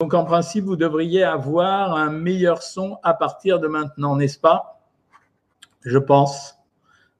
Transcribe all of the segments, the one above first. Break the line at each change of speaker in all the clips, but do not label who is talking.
Donc en principe, vous devriez avoir un meilleur son à partir de maintenant, n'est-ce pas? Je pense.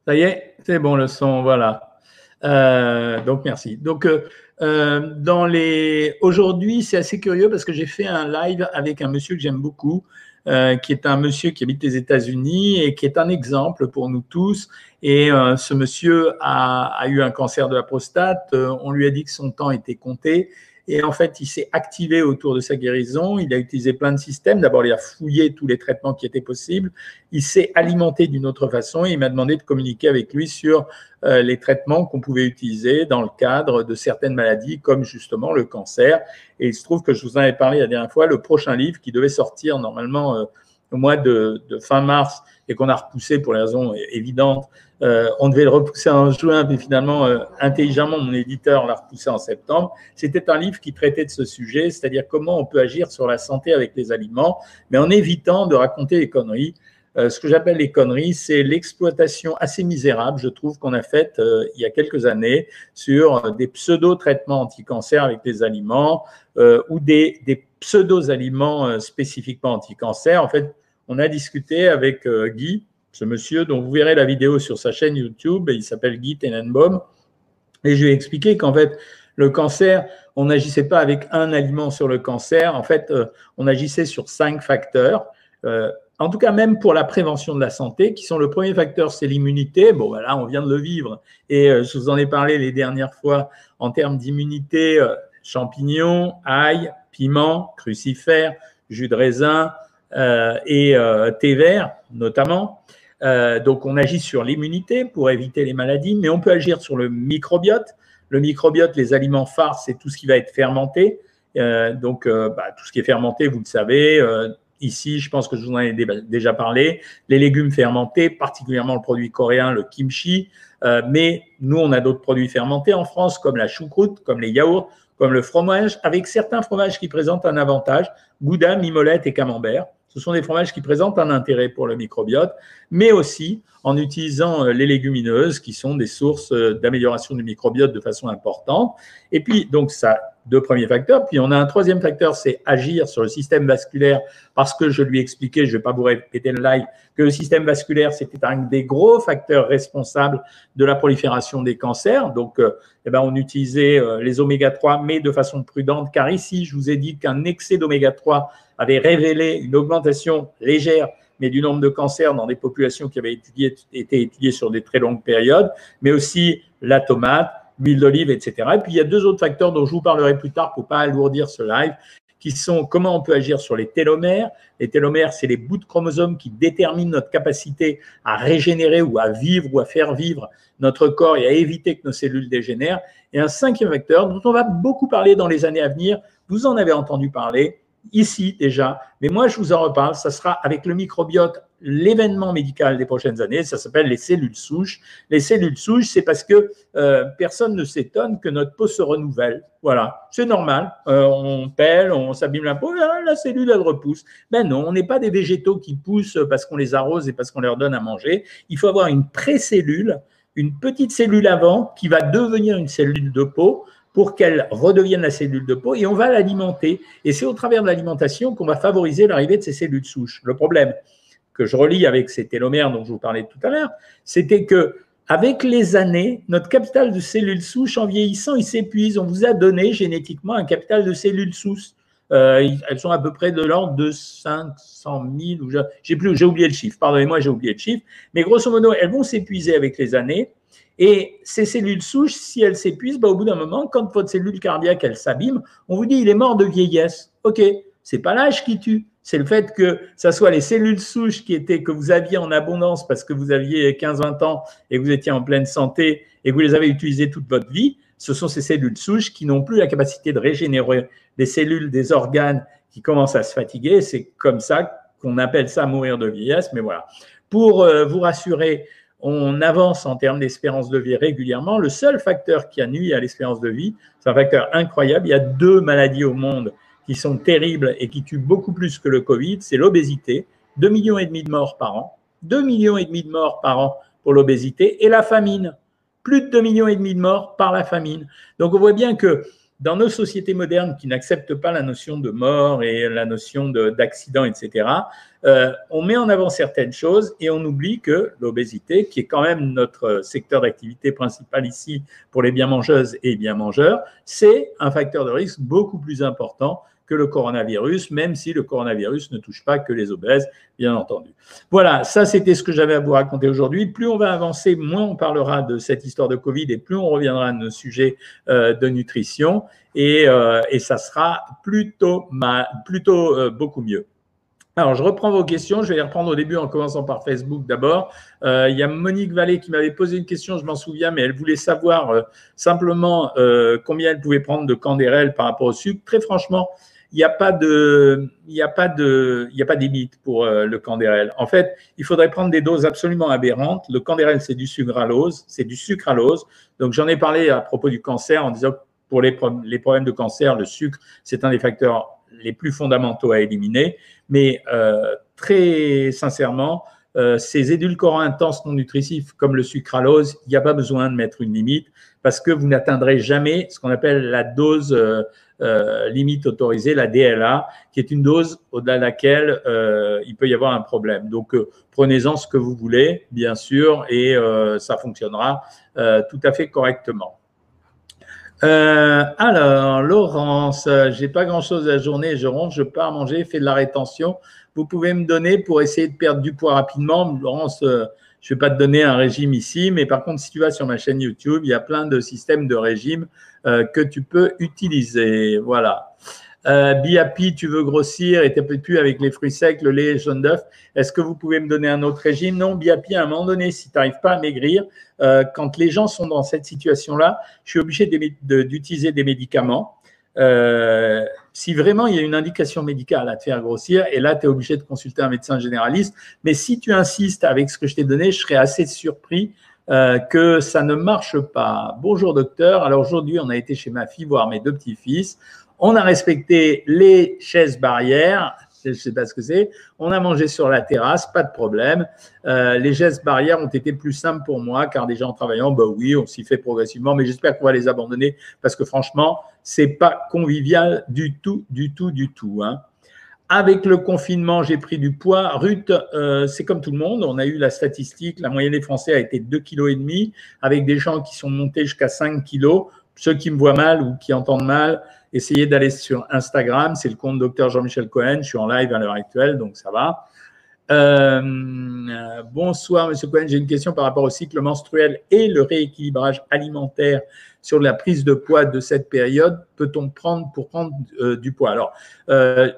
Ça y est, c'est bon le son, voilà. Euh, donc merci. Donc euh, euh, aujourd'hui, c'est assez curieux parce que j'ai fait un live avec un monsieur que j'aime beaucoup, qui est un monsieur qui habite les États-Unis et qui est un exemple pour nous tous. Et ce monsieur a, eu un cancer de la prostate. on lui a dit que son temps était compté et en fait, il s'est activé autour de sa guérison. Il a utilisé plein de systèmes. D'abord, il a fouillé tous les traitements qui étaient possibles. Il s'est alimenté d'une autre façon et il m'a demandé de communiquer avec lui sur euh, les traitements qu'on pouvait utiliser dans le cadre de certaines maladies, comme justement le cancer. Et il se trouve que je vous en avais parlé la dernière fois, le prochain livre qui devait sortir normalement euh, au mois de, de fin mars et qu'on a repoussé pour les raisons évidentes euh, on devait le repousser en juin, mais finalement, euh, intelligemment, mon éditeur l'a repoussé en septembre. C'était un livre qui traitait de ce sujet, c'est-à-dire comment on peut agir sur la santé avec les aliments, mais en évitant de raconter les conneries. Euh, ce que j'appelle les conneries, c'est l'exploitation assez misérable, je trouve, qu'on a faite il y a quelques années sur des pseudo-traitements anti-cancer avec les aliments ou des, des pseudo-aliments spécifiquement anti-cancer. En fait, on a discuté avec Guy, ce monsieur, dont vous verrez la vidéo sur sa chaîne YouTube, il s'appelle Guy Tenenbaum, et je lui ai expliqué qu'en fait, le cancer, on n'agissait pas avec un aliment sur le cancer, en fait, euh, on agissait sur cinq facteurs. Euh, en tout cas, même pour la prévention de la santé, qui sont le premier facteur, c'est l'immunité. Bon, voilà, on vient de le vivre. Et euh, je vous en ai parlé les dernières fois en termes d'immunité, champignons, ail, piment, crucifères, jus de raisin et thé vert, notamment. Euh, donc, on agit sur l'immunité pour éviter les maladies, mais on peut agir sur le microbiote. Le microbiote, les aliments phares, c'est tout ce qui va être fermenté. Euh, donc, euh, bah, tout ce qui est fermenté, vous le savez. ici, je pense que je vous en ai déjà parlé. Les légumes fermentés, particulièrement le produit coréen, le kimchi. mais nous, on a d'autres produits fermentés en France, comme la choucroute, comme les yaourts, comme le fromage, avec certains fromages qui présentent un avantage, gouda, mimolette et camembert. Ce sont des fromages qui présentent un intérêt pour le microbiote, mais aussi en utilisant euh, les légumineuses qui sont des sources euh, d'amélioration du microbiote de façon importante. Et puis, donc, ça, deux premiers facteurs. Puis, on a un troisième facteur, c'est agir sur le système vasculaire parce que je lui ai expliqué, je ne vais pas vous répéter le live, que le système vasculaire, c'était un des gros facteurs responsables de la prolifération des cancers. Donc, euh, eh ben, on utilisait les oméga 3, mais de façon prudente, car ici, je vous ai dit qu'un excès d'oméga 3 avait révélé une augmentation légère mais du nombre de cancers dans des populations qui avaient été étudiées sur des très longues périodes, mais aussi la tomate, l'huile d'olive, etc. Et puis il y a deux autres facteurs dont je vous parlerai plus tard pour pas alourdir ce live, qui sont comment on peut agir sur les télomères. Les télomères, c'est les bouts de chromosomes qui déterminent notre capacité à régénérer ou à vivre ou à faire vivre notre corps et à éviter que nos cellules dégénèrent. Et un cinquième facteur dont on va beaucoup parler dans les années à venir, vous en avez entendu parler, ici déjà, mais moi je vous en reparle, ça sera avec le microbiote l'événement médical des prochaines années, ça s'appelle les cellules souches. Les cellules souches, c'est parce que euh, personne ne s'étonne que notre peau se renouvelle. Voilà, c'est normal. Euh, on pèle, on s'abîme la peau, ah, la cellule, elle repousse. Ben non, on n'est pas des végétaux qui poussent parce qu'on les arrose et parce qu'on leur donne à manger. Il faut avoir une pré-cellule, une petite cellule avant qui va devenir une cellule de peau pour qu'elle redevienne la cellule de peau et on va l'alimenter. Et c'est au travers de l'alimentation qu'on va favoriser l'arrivée de ces cellules souches. Le problème que je relis avec ces télomères dont je vous parlais tout à l'heure, c'était que avec les années, notre capital de cellules souches, en vieillissant, il s'épuise. On vous a donné génétiquement un capital de cellules souches. Euh, elles sont à peu près de l'ordre de 500 000, j'ai plus, j'ai oublié le chiffre, pardonnez-moi, j'ai oublié le chiffre, mais grosso modo, elles vont s'épuiser avec les années, et ces cellules souches, si elles s'épuisent, bah, au bout d'un moment, quand votre cellule cardiaque, elle s'abîme, on vous dit, il est mort de vieillesse. OK, c'est pas l'âge qui tue, c'est le fait que ça soit les cellules souches qui étaient, que vous aviez en abondance parce que vous aviez 15-20 ans et que vous étiez en pleine santé et que vous les avez utilisées toute votre vie. Ce sont ces cellules souches qui n'ont plus la capacité de régénérer des cellules, des organes qui commencent à se fatiguer. C'est comme ça qu'on appelle ça mourir de vieillesse. Mais voilà. Pour euh, vous rassurer, on avance en termes d'espérance de vie régulièrement. Le seul facteur qui a nuit à l'espérance de vie, c'est un facteur incroyable. Il y a deux maladies au monde qui sont terribles et qui tuent beaucoup plus que le Covid, c'est l'obésité, 2 millions et demi de morts par an, 2 millions et demi de morts par an pour l'obésité et la famine, plus de 2 millions et demi de morts par la famine. Donc on voit bien que dans nos sociétés modernes qui n'acceptent pas la notion de mort et la notion d'accident, etc., euh, on met en avant certaines choses et on oublie que l'obésité, qui est quand même notre secteur d'activité principal ici pour les bien mangeuses et bien mangeurs, c'est un facteur de risque beaucoup plus important que le coronavirus, même si le coronavirus ne touche pas que les obèses, bien entendu. Voilà, ça c'était ce que j'avais à vous raconter aujourd'hui. Plus on va avancer, moins on parlera de cette histoire de Covid et plus on reviendra à nos sujets euh, de nutrition et, euh, et, ça sera plutôt, plutôt euh, beaucoup mieux. Alors, je reprends vos questions. Je vais les reprendre au début en commençant par Facebook d'abord. il y a Monique Vallée qui m'avait posé une question, je m'en souviens, mais elle voulait savoir simplement combien elle pouvait prendre de candérel par rapport au sucre. Très franchement, il n'y a pas de, il a pas de, il n'y a pas de limite pour euh, le candérel. En fait, il faudrait prendre des doses absolument aberrantes. Le candérel, c'est du sucralose, c'est du sucralose. Donc, j'en ai parlé à propos du cancer en disant que pour les, problèmes de cancer, le sucre, c'est un des facteurs les plus fondamentaux à éliminer. Mais euh, très sincèrement, euh, ces édulcorants intenses non nutritifs comme le sucralose, il n'y a pas besoin de mettre une limite parce que vous n'atteindrez jamais ce qu'on appelle la dose euh, limite autorisée, la DLA, qui est une dose au-delà de laquelle euh, il peut y avoir un problème. Donc, euh, prenez-en ce que vous voulez, bien sûr, et ça fonctionnera tout à fait correctement. alors, Laurence, j'ai pas grand-chose à la journée, je rentre, je pars manger, fais de la rétention. Vous pouvez me donner pour essayer de perdre du poids rapidement. Laurence, je ne vais pas te donner un régime ici, mais par contre, si tu vas sur ma chaîne YouTube, il y a plein de systèmes de régime euh, que tu peux utiliser. Voilà. Euh, Biapi, tu veux grossir et tu n'es plus avec les fruits secs, le lait, le jaune d'œuf. Est-ce que vous pouvez me donner un autre régime? Non, Biapi, à un moment donné, si tu n'arrives pas à maigrir, euh, quand les gens sont dans cette situation-là, je suis obligé d'utiliser des médicaments. Si vraiment il y a une indication médicale à te faire grossir, et là, tu es obligé de consulter un médecin généraliste. Mais si tu insistes avec ce que je t'ai donné, je serais assez surpris euh, que ça ne marche pas. Bonjour docteur. Alors aujourd'hui, on a été chez ma fille voir mes deux petits-fils. On a respecté les chaises barrières je ne sais pas ce que c'est. On a mangé sur la terrasse, pas de problème. Euh, les gestes barrières ont été plus simples pour moi, car déjà en travaillant, bah oui, on s'y fait progressivement, mais j'espère qu'on va les abandonner parce que franchement, c'est pas convivial du tout, du tout, du tout. Hein. Avec le confinement, j'ai pris du poids. Ruth, euh, c'est comme tout le monde. On a eu la statistique. La moyenne des Français a été 2,5 kg, avec des gens qui sont montés jusqu'à 5 kg. Ceux qui me voient mal ou qui entendent mal, essayez d'aller sur Instagram. C'est le compte Dr Jean-Michel Cohen. Je suis en live à l'heure actuelle, donc ça va. Euh, bonsoir, Monsieur Cohen. J'ai une question par rapport au cycle menstruel et le rééquilibrage alimentaire sur la prise de poids de cette période. Peut-on prendre pour prendre euh, du poids? Alors, euh,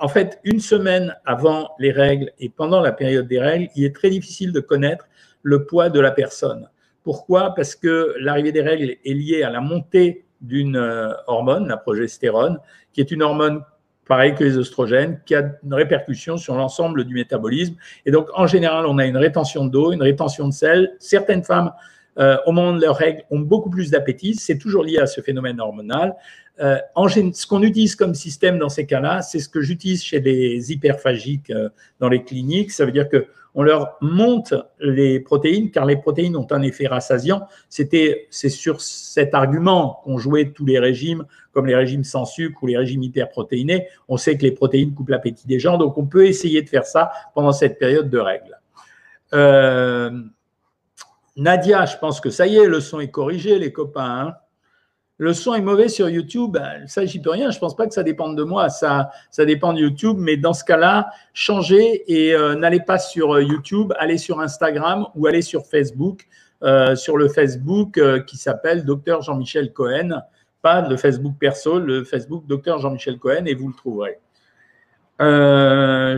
en fait, une semaine avant les règles et pendant la période des règles, il est très difficile de connaître le poids de la personne. Pourquoi? Parce que l'arrivée des règles est liée à la montée d'une euh, hormone, la progestérone, qui est une hormone pareil que les oestrogènes, qui a une répercussion sur l'ensemble du métabolisme. Et donc, en général, on a une rétention d'eau, une rétention de sel. Certaines femmes, euh, au moment de leurs règles, ont beaucoup plus d'appétit. C'est toujours lié à ce phénomène hormonal. Euh, en, ce qu'on utilise comme système dans ces cas-là, c'est ce que j'utilise chez les hyperphagiques dans les cliniques. Ça veut dire que on leur monte les protéines, car les protéines ont un effet rassasiant. C'est sur cet argument qu'on jouait tous les régimes, comme les régimes sans sucre ou les régimes hyperprotéinés. On sait que les protéines coupent l'appétit des gens, donc on peut essayer de faire ça pendant cette période de règles. Euh, Nadia, je pense que ça y est, le son est corrigé, les copains. Hein le son est mauvais sur YouTube, ça, j'y peux rien. Je pense pas que ça dépende de moi. Ça, dépend de YouTube. Mais dans ce cas-là, changez et euh, n'allez pas sur euh, YouTube, allez sur Instagram ou allez sur Facebook. Euh, sur le Facebook qui s'appelle Docteur Jean-Michel Cohen. Pas le Facebook perso, le Facebook Docteur Jean-Michel Cohen et vous le trouverez.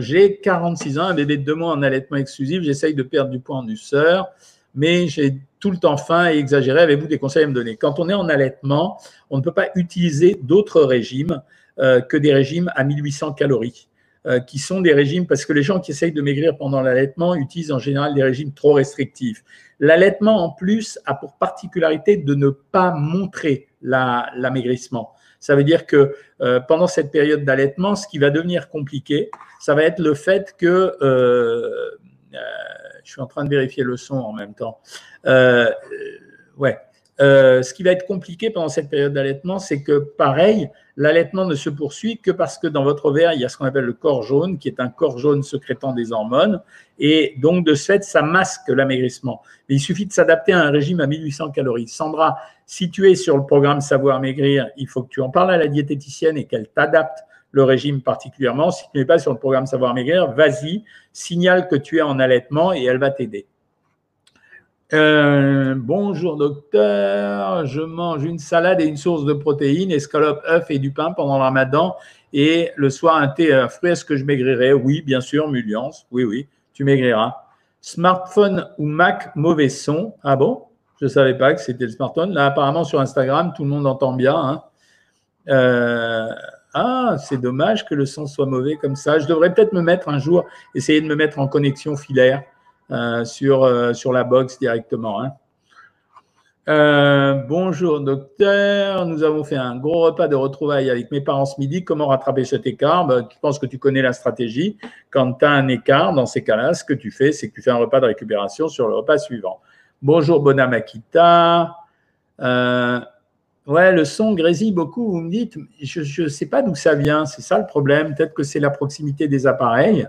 J'ai 46 ans, un bébé de deux mois en allaitement exclusif. J'essaye de perdre du poids en douceur mais j'ai tout le temps faim et exagéré. Avez-vous des conseils à me donner? Quand on est en allaitement, on ne peut pas utiliser d'autres régimes euh, que des régimes à 1800 calories, euh, qui sont des régimes, parce que les gens qui essayent de maigrir pendant l'allaitement utilisent en général des régimes trop restrictifs. L'allaitement, en plus, a pour particularité de ne pas montrer l'amaigrissement. Ça veut dire que euh, pendant cette période d'allaitement, ce qui va devenir compliqué, ça va être le fait que je suis en train de vérifier le son en même temps. Euh, ouais. Euh, ce qui va être compliqué pendant cette période d'allaitement, c'est que pareil, l'allaitement ne se poursuit que parce que dans votre ovaire, il y a ce qu'on appelle le corps jaune, qui est un corps jaune sécrétant des hormones, et donc de ce fait, ça masque l'amaigrissement. il suffit de s'adapter à un régime à 1800 calories. Sandra, si tu es sur le programme Savoir Maigrir, il faut que tu en parles à la diététicienne et qu'elle t'adapte le régime particulièrement. Si tu n'es pas sur le programme Savoir Maigrir, vas-y, signale que tu es en allaitement et elle va t'aider. Euh, bonjour docteur, je mange une salade et une source de protéines, escalope, œufs et du pain pendant le ramadan et le soir un thé un fruit. Est-ce que je maigrirai? Oui, bien sûr, Muliance. Oui, oui, tu maigriras. Smartphone ou Mac, mauvais son. Ah bon? Je ne savais pas que c'était le smartphone. Là, apparemment, sur Instagram, tout le monde entend bien. Hein. Euh, ah, c'est dommage que le son soit mauvais comme ça. Je devrais peut-être me mettre un jour, essayer de me mettre en connexion filaire euh, sur, euh, sur la box directement. Hein. Euh, bonjour docteur, nous avons fait un gros repas de retrouvailles avec mes parents ce midi. Comment rattraper cet écart? Ben, Je pense que tu connais la stratégie. Quand tu as un écart, dans ces cas-là, ce que tu fais, c'est que tu fais un repas de récupération sur le repas suivant. Bonjour Bonamakita. Ouais, le son grésille beaucoup, vous me dites. Je ne sais pas d'où ça vient, c'est ça le problème. Peut-être que c'est la proximité des appareils.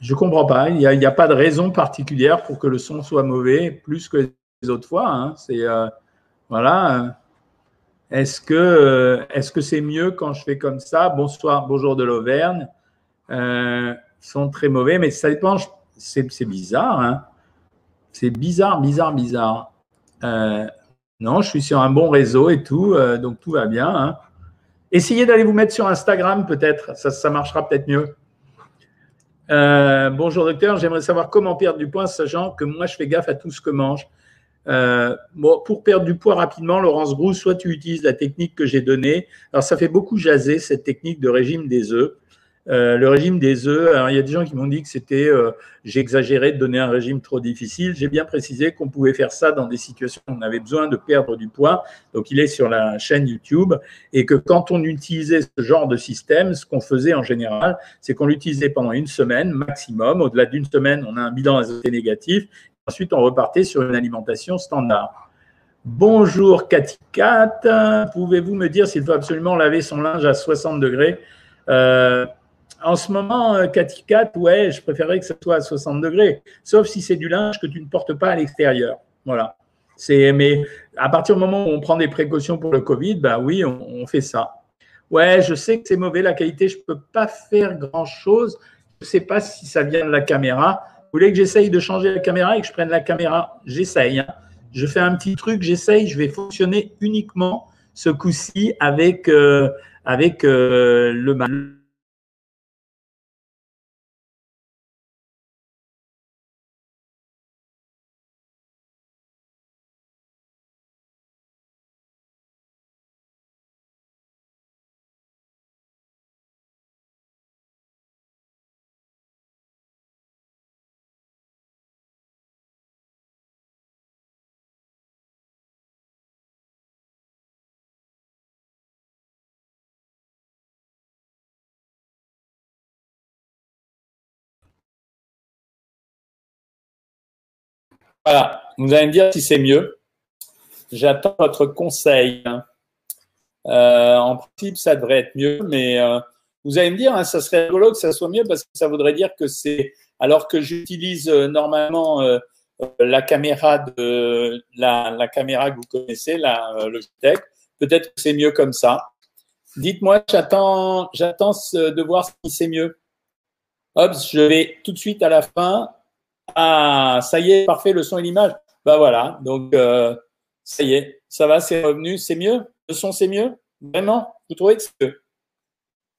Je comprends pas. Il n'y a, pas de raison particulière pour que le son soit mauvais plus que les autres fois. Hein. C'est euh, voilà. Est-ce que euh, est-ce que c'est mieux quand je fais comme ça? Bonsoir, bonjour de l'Auvergne. Euh, ils sont très mauvais, mais ça dépend. C'est bizarre. Hein. C'est bizarre, bizarre, bizarre. Non, je suis sur un bon réseau et tout, donc tout va bien. Hein. Essayez d'aller vous mettre sur Instagram, peut-être. Ça, marchera peut-être mieux. Euh, bonjour docteur, j'aimerais savoir comment perdre du poids, sachant que moi je fais gaffe à tout ce que mange. Euh, pour perdre du poids rapidement, Laurence Grousse, soit tu utilises la technique que j'ai donnée. Alors ça fait beaucoup jaser cette technique de régime des œufs. Euh, le régime des œufs, il y a des gens qui m'ont dit que c'était, euh, j'exagérais de donner un régime trop difficile. J'ai bien précisé qu'on pouvait faire ça dans des situations où on avait besoin de perdre du poids. Donc, il est sur la chaîne YouTube. Et que quand on utilisait ce genre de système, ce qu'on faisait en général, c'est qu'on l'utilisait pendant une semaine maximum. Au-delà d'une semaine, on a un bilan azoté négatif. Ensuite, on repartait sur une alimentation standard. Bonjour Cathy Cat, pouvez-vous me dire s'il faut absolument laver son linge à 60 degrés? Euh, en ce moment, euh, Cathy Cat, ouais, je préférerais que ce soit à 60 degrés, sauf si c'est du linge que tu ne portes pas à l'extérieur. Voilà. C'est, mais à partir du moment où on prend des précautions pour le Covid, bah oui, on, fait ça. Ouais, je sais que c'est mauvais la qualité, je ne peux pas faire grand-chose. Je ne sais pas si ça vient de la caméra. Vous voulez que j'essaye de changer la caméra et que je prenne la caméra? J'essaye. Hein. Je fais un petit truc, j'essaye, je vais fonctionner uniquement ce coup-ci avec, euh, euh, le mal Voilà, vous allez me dire si c'est mieux. J'attends votre conseil. Euh, en principe, ça devrait être mieux, mais euh, vous allez me dire, hein, ça serait rigolo que ça soit mieux parce que ça voudrait dire que c'est, alors que j'utilise euh, normalement la caméra caméra que vous connaissez, la Logitech, peut-être que c'est mieux comme ça. Dites-moi, j'attends, j'attends de voir si c'est mieux. Hop, je vais tout de suite à la fin ah, ça y est, parfait, le son et l'image. Ben voilà, donc euh, ça y est, ça va, c'est revenu, c'est mieux? Le son, c'est mieux? Vraiment? Vous trouvez que c'est mieux?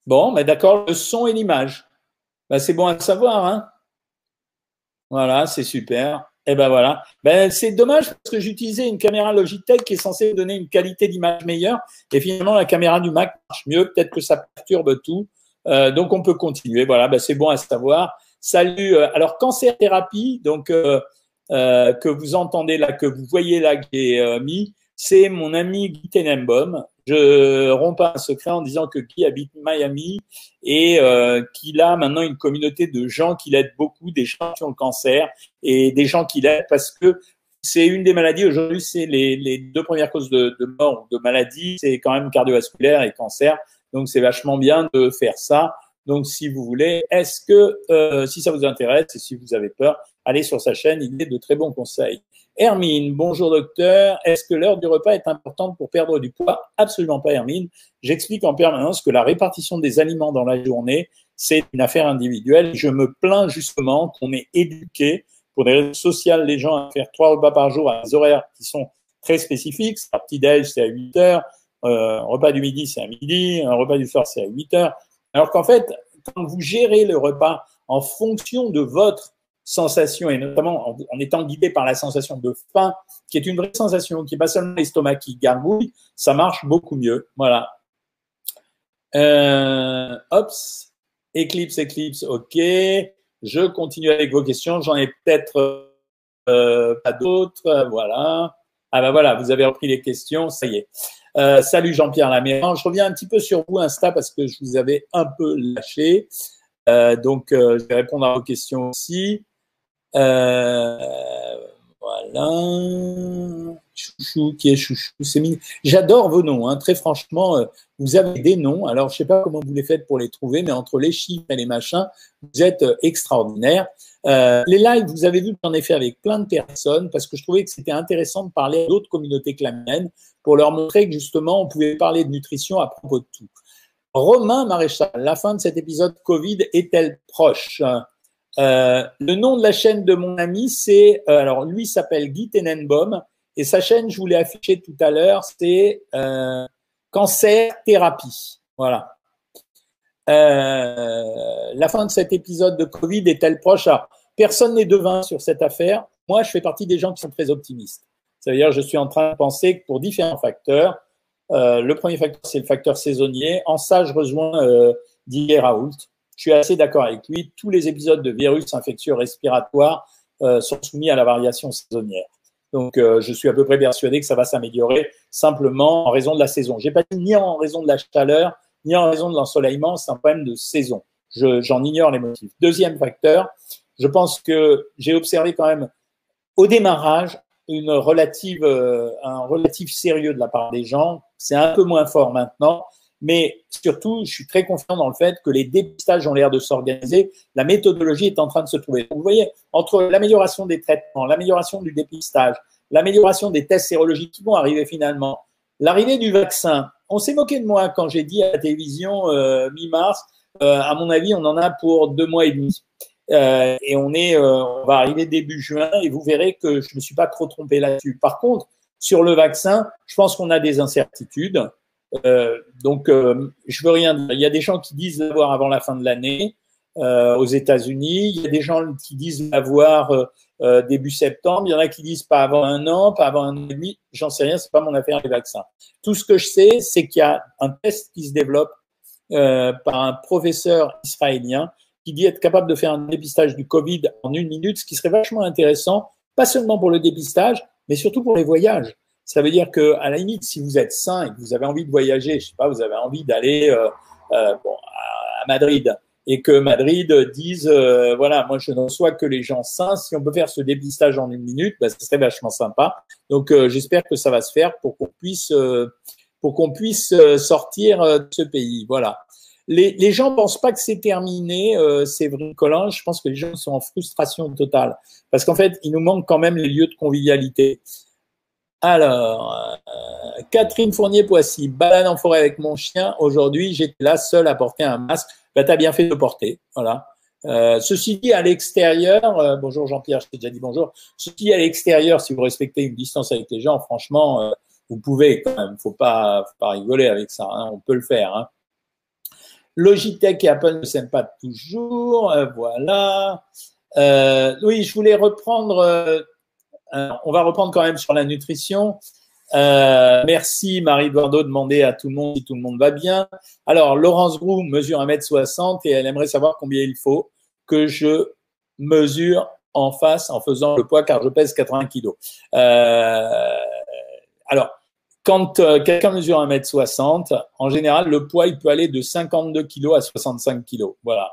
Bon, mais d'accord, le son et l'image. Ben, c'est bon à savoir, hein Voilà, c'est super. Et ben voilà. Ben, c'est dommage parce que j'utilisais une caméra Logitech qui est censée donner une qualité d'image meilleure. Et finalement, la caméra du Mac marche mieux. Peut-être que ça perturbe tout. Euh, donc, on peut continuer. Voilà, ben, c'est bon à savoir. Salut. Euh, alors, cancer thérapie, donc euh, euh, que vous entendez là, que vous voyez là, que j'ai mis, c'est mon ami Guy Tenenbaum. Je romps pas un secret en disant que Guy habite Miami et qu'il a maintenant une communauté de gens qui l'aident beaucoup, des gens qui ont le cancer et des gens qui l'aident parce que c'est une des maladies. Aujourd'hui, c'est les, les, deux premières causes de, de mort de maladie, c'est quand même cardiovasculaire et cancer. Donc, c'est vachement bien de faire ça. Donc, si vous voulez, est-ce que, euh, si ça vous intéresse et si vous avez peur, allez sur sa chaîne, il est de très bons conseils. Hermine, bonjour docteur. Est-ce que l'heure du repas est importante pour perdre du poids? Absolument pas, Hermine. J'explique en permanence que la répartition des aliments dans la journée, c'est une affaire individuelle. Je me plains justement qu'on ait éduqué pour des raisons sociales les gens à faire trois repas par jour à des horaires qui sont très spécifiques. Un petit-déj, c'est à 8 heures. Euh, un repas du midi, c'est à midi. Un repas du soir, c'est à 8 heures. Alors qu'en fait, quand vous gérez le repas en fonction de votre sensation, et notamment en, étant guidé par la sensation de faim, qui est une vraie sensation, qui n'est pas seulement l'estomac qui gargouille, ça marche beaucoup mieux. Voilà. Euh, ops, Eclipse, Eclipse, ok. Je continue avec vos questions. J'en ai peut-être euh, pas d'autres. Voilà. Ah ben voilà, vous avez repris les questions. Ça y est. Euh, salut Jean-Pierre Laméran. Je reviens un petit peu sur vous, Insta, parce que je vous avais un peu lâché. Euh, donc, euh, je vais répondre à vos questions aussi. Voilà. Chouchou, qui est Chouchou, c'est mignon. J'adore vos noms, hein. très franchement. Vous avez des noms. Alors, je sais pas comment vous les faites pour les trouver, mais entre les chiffres et les machins, vous êtes euh, extraordinaires. Euh, les lives, vous avez vu que j'en ai fait avec plein de personnes parce que je trouvais que c'était intéressant de parler à d'autres communautés que la mienne pour leur montrer que justement, on pouvait parler de nutrition à propos de tout. Romain Maréchal, la fin de cet épisode Covid est-elle proche? Euh, Le nom de la chaîne de mon ami, c'est, euh, alors lui s'appelle Guy Tenenbaum et sa chaîne, je vous l'ai affiché tout à l'heure, c'est Cancer Thérapie. Voilà. Euh, la fin de cet épisode de Covid est-elle proche? Personne n'est devin sur cette affaire. Moi, je fais partie des gens qui sont très optimistes. Ça veut dire, je suis en train de penser que pour différents facteurs, euh, le premier facteur, c'est le facteur saisonnier. En ça, je rejoins euh, Didier Raoult. Je suis assez d'accord avec lui. Tous les épisodes de virus infectieux respiratoires euh, sont soumis à la variation saisonnière. Donc, je suis à peu près persuadé que ça va s'améliorer simplement en raison de la saison. J'ai pas dit ni en raison de la chaleur, ni en raison de l'ensoleillement, c'est un problème de saison. J'en ignore les motifs. Deuxième facteur, je pense que j'ai observé quand même au démarrage euh, un relatif sérieux de la part des gens. C'est un peu moins fort maintenant, mais surtout, je suis très confiant dans le fait que les dépistages ont l'air de s'organiser. La méthodologie est en train de se trouver. vous voyez, entre l'amélioration des traitements, l'amélioration du dépistage, l'amélioration des tests sérologiques qui vont arriver finalement, l'arrivée du vaccin. On s'est moqué de moi quand j'ai dit à la télévision euh, mi-mars, euh, à mon avis, on en a pour deux mois et demi. Euh, et on est, on va arriver début juin et vous verrez que je me suis pas trop trompé là-dessus. Par contre, sur le vaccin, je pense qu'on a des incertitudes. Donc, je veux rien dire. Il y a des gens qui disent l'avoir avant la fin de l'année aux États-Unis. Il y a des gens qui disent l'avoir début septembre. Il y en a qui disent pas avant un an, pas avant un an et demi. J'en sais rien. C'est pas mon affaire les vaccins. Tout ce que je sais, c'est qu'il y a un test qui se développe par un professeur israélien qui dit être capable de faire un dépistage du Covid en une minute, ce qui serait vachement intéressant, pas seulement pour le dépistage, mais surtout pour les voyages. Ça veut dire que, à la limite, si vous êtes sain et que vous avez envie de voyager, je sais pas, vous avez envie d'aller euh, euh, bon, à Madrid et que Madrid dise, euh, voilà, moi je ne reçois que les gens sains. Si on peut faire ce dépistage en une minute, bah, ce serait vachement sympa. Donc euh, j'espère que ça va se faire pour qu'on puisse, euh, pour qu'on puisse sortir de ce pays. Voilà les, les gens pensent pas que c'est terminé, c'est vrai, Colin. Je pense que les gens sont en frustration totale parce qu'en fait, il nous manque quand même les lieux de convivialité. Alors, Catherine Fournier-Poissy, balade en forêt avec mon chien. Aujourd'hui, j'étais là seule à porter un masque. Bah, tu as bien fait de porter. Voilà. Euh, ceci dit, à l'extérieur, euh, bonjour Jean-Pierre, je t'ai déjà dit bonjour. Ceci dit, à l'extérieur, si vous respectez une distance avec les gens, franchement, euh, vous pouvez quand même. Faut pas, faut pas rigoler avec ça. Hein, on peut le faire. Hein. Logitech et Apple ne s'aiment pas toujours. Voilà. Oui, je voulais reprendre. On va reprendre quand même sur la nutrition. Merci Marie-Eduardo, demander à tout le monde si tout le monde va bien. Alors, Laurence Grou mesure 1m60 et elle aimerait savoir combien il faut que je mesure en face en faisant le poids car je pèse 80 kg. alors, quand euh, quelqu'un mesure 1m60, en général, le poids, il peut aller de 52 kg à 65 kg. Voilà.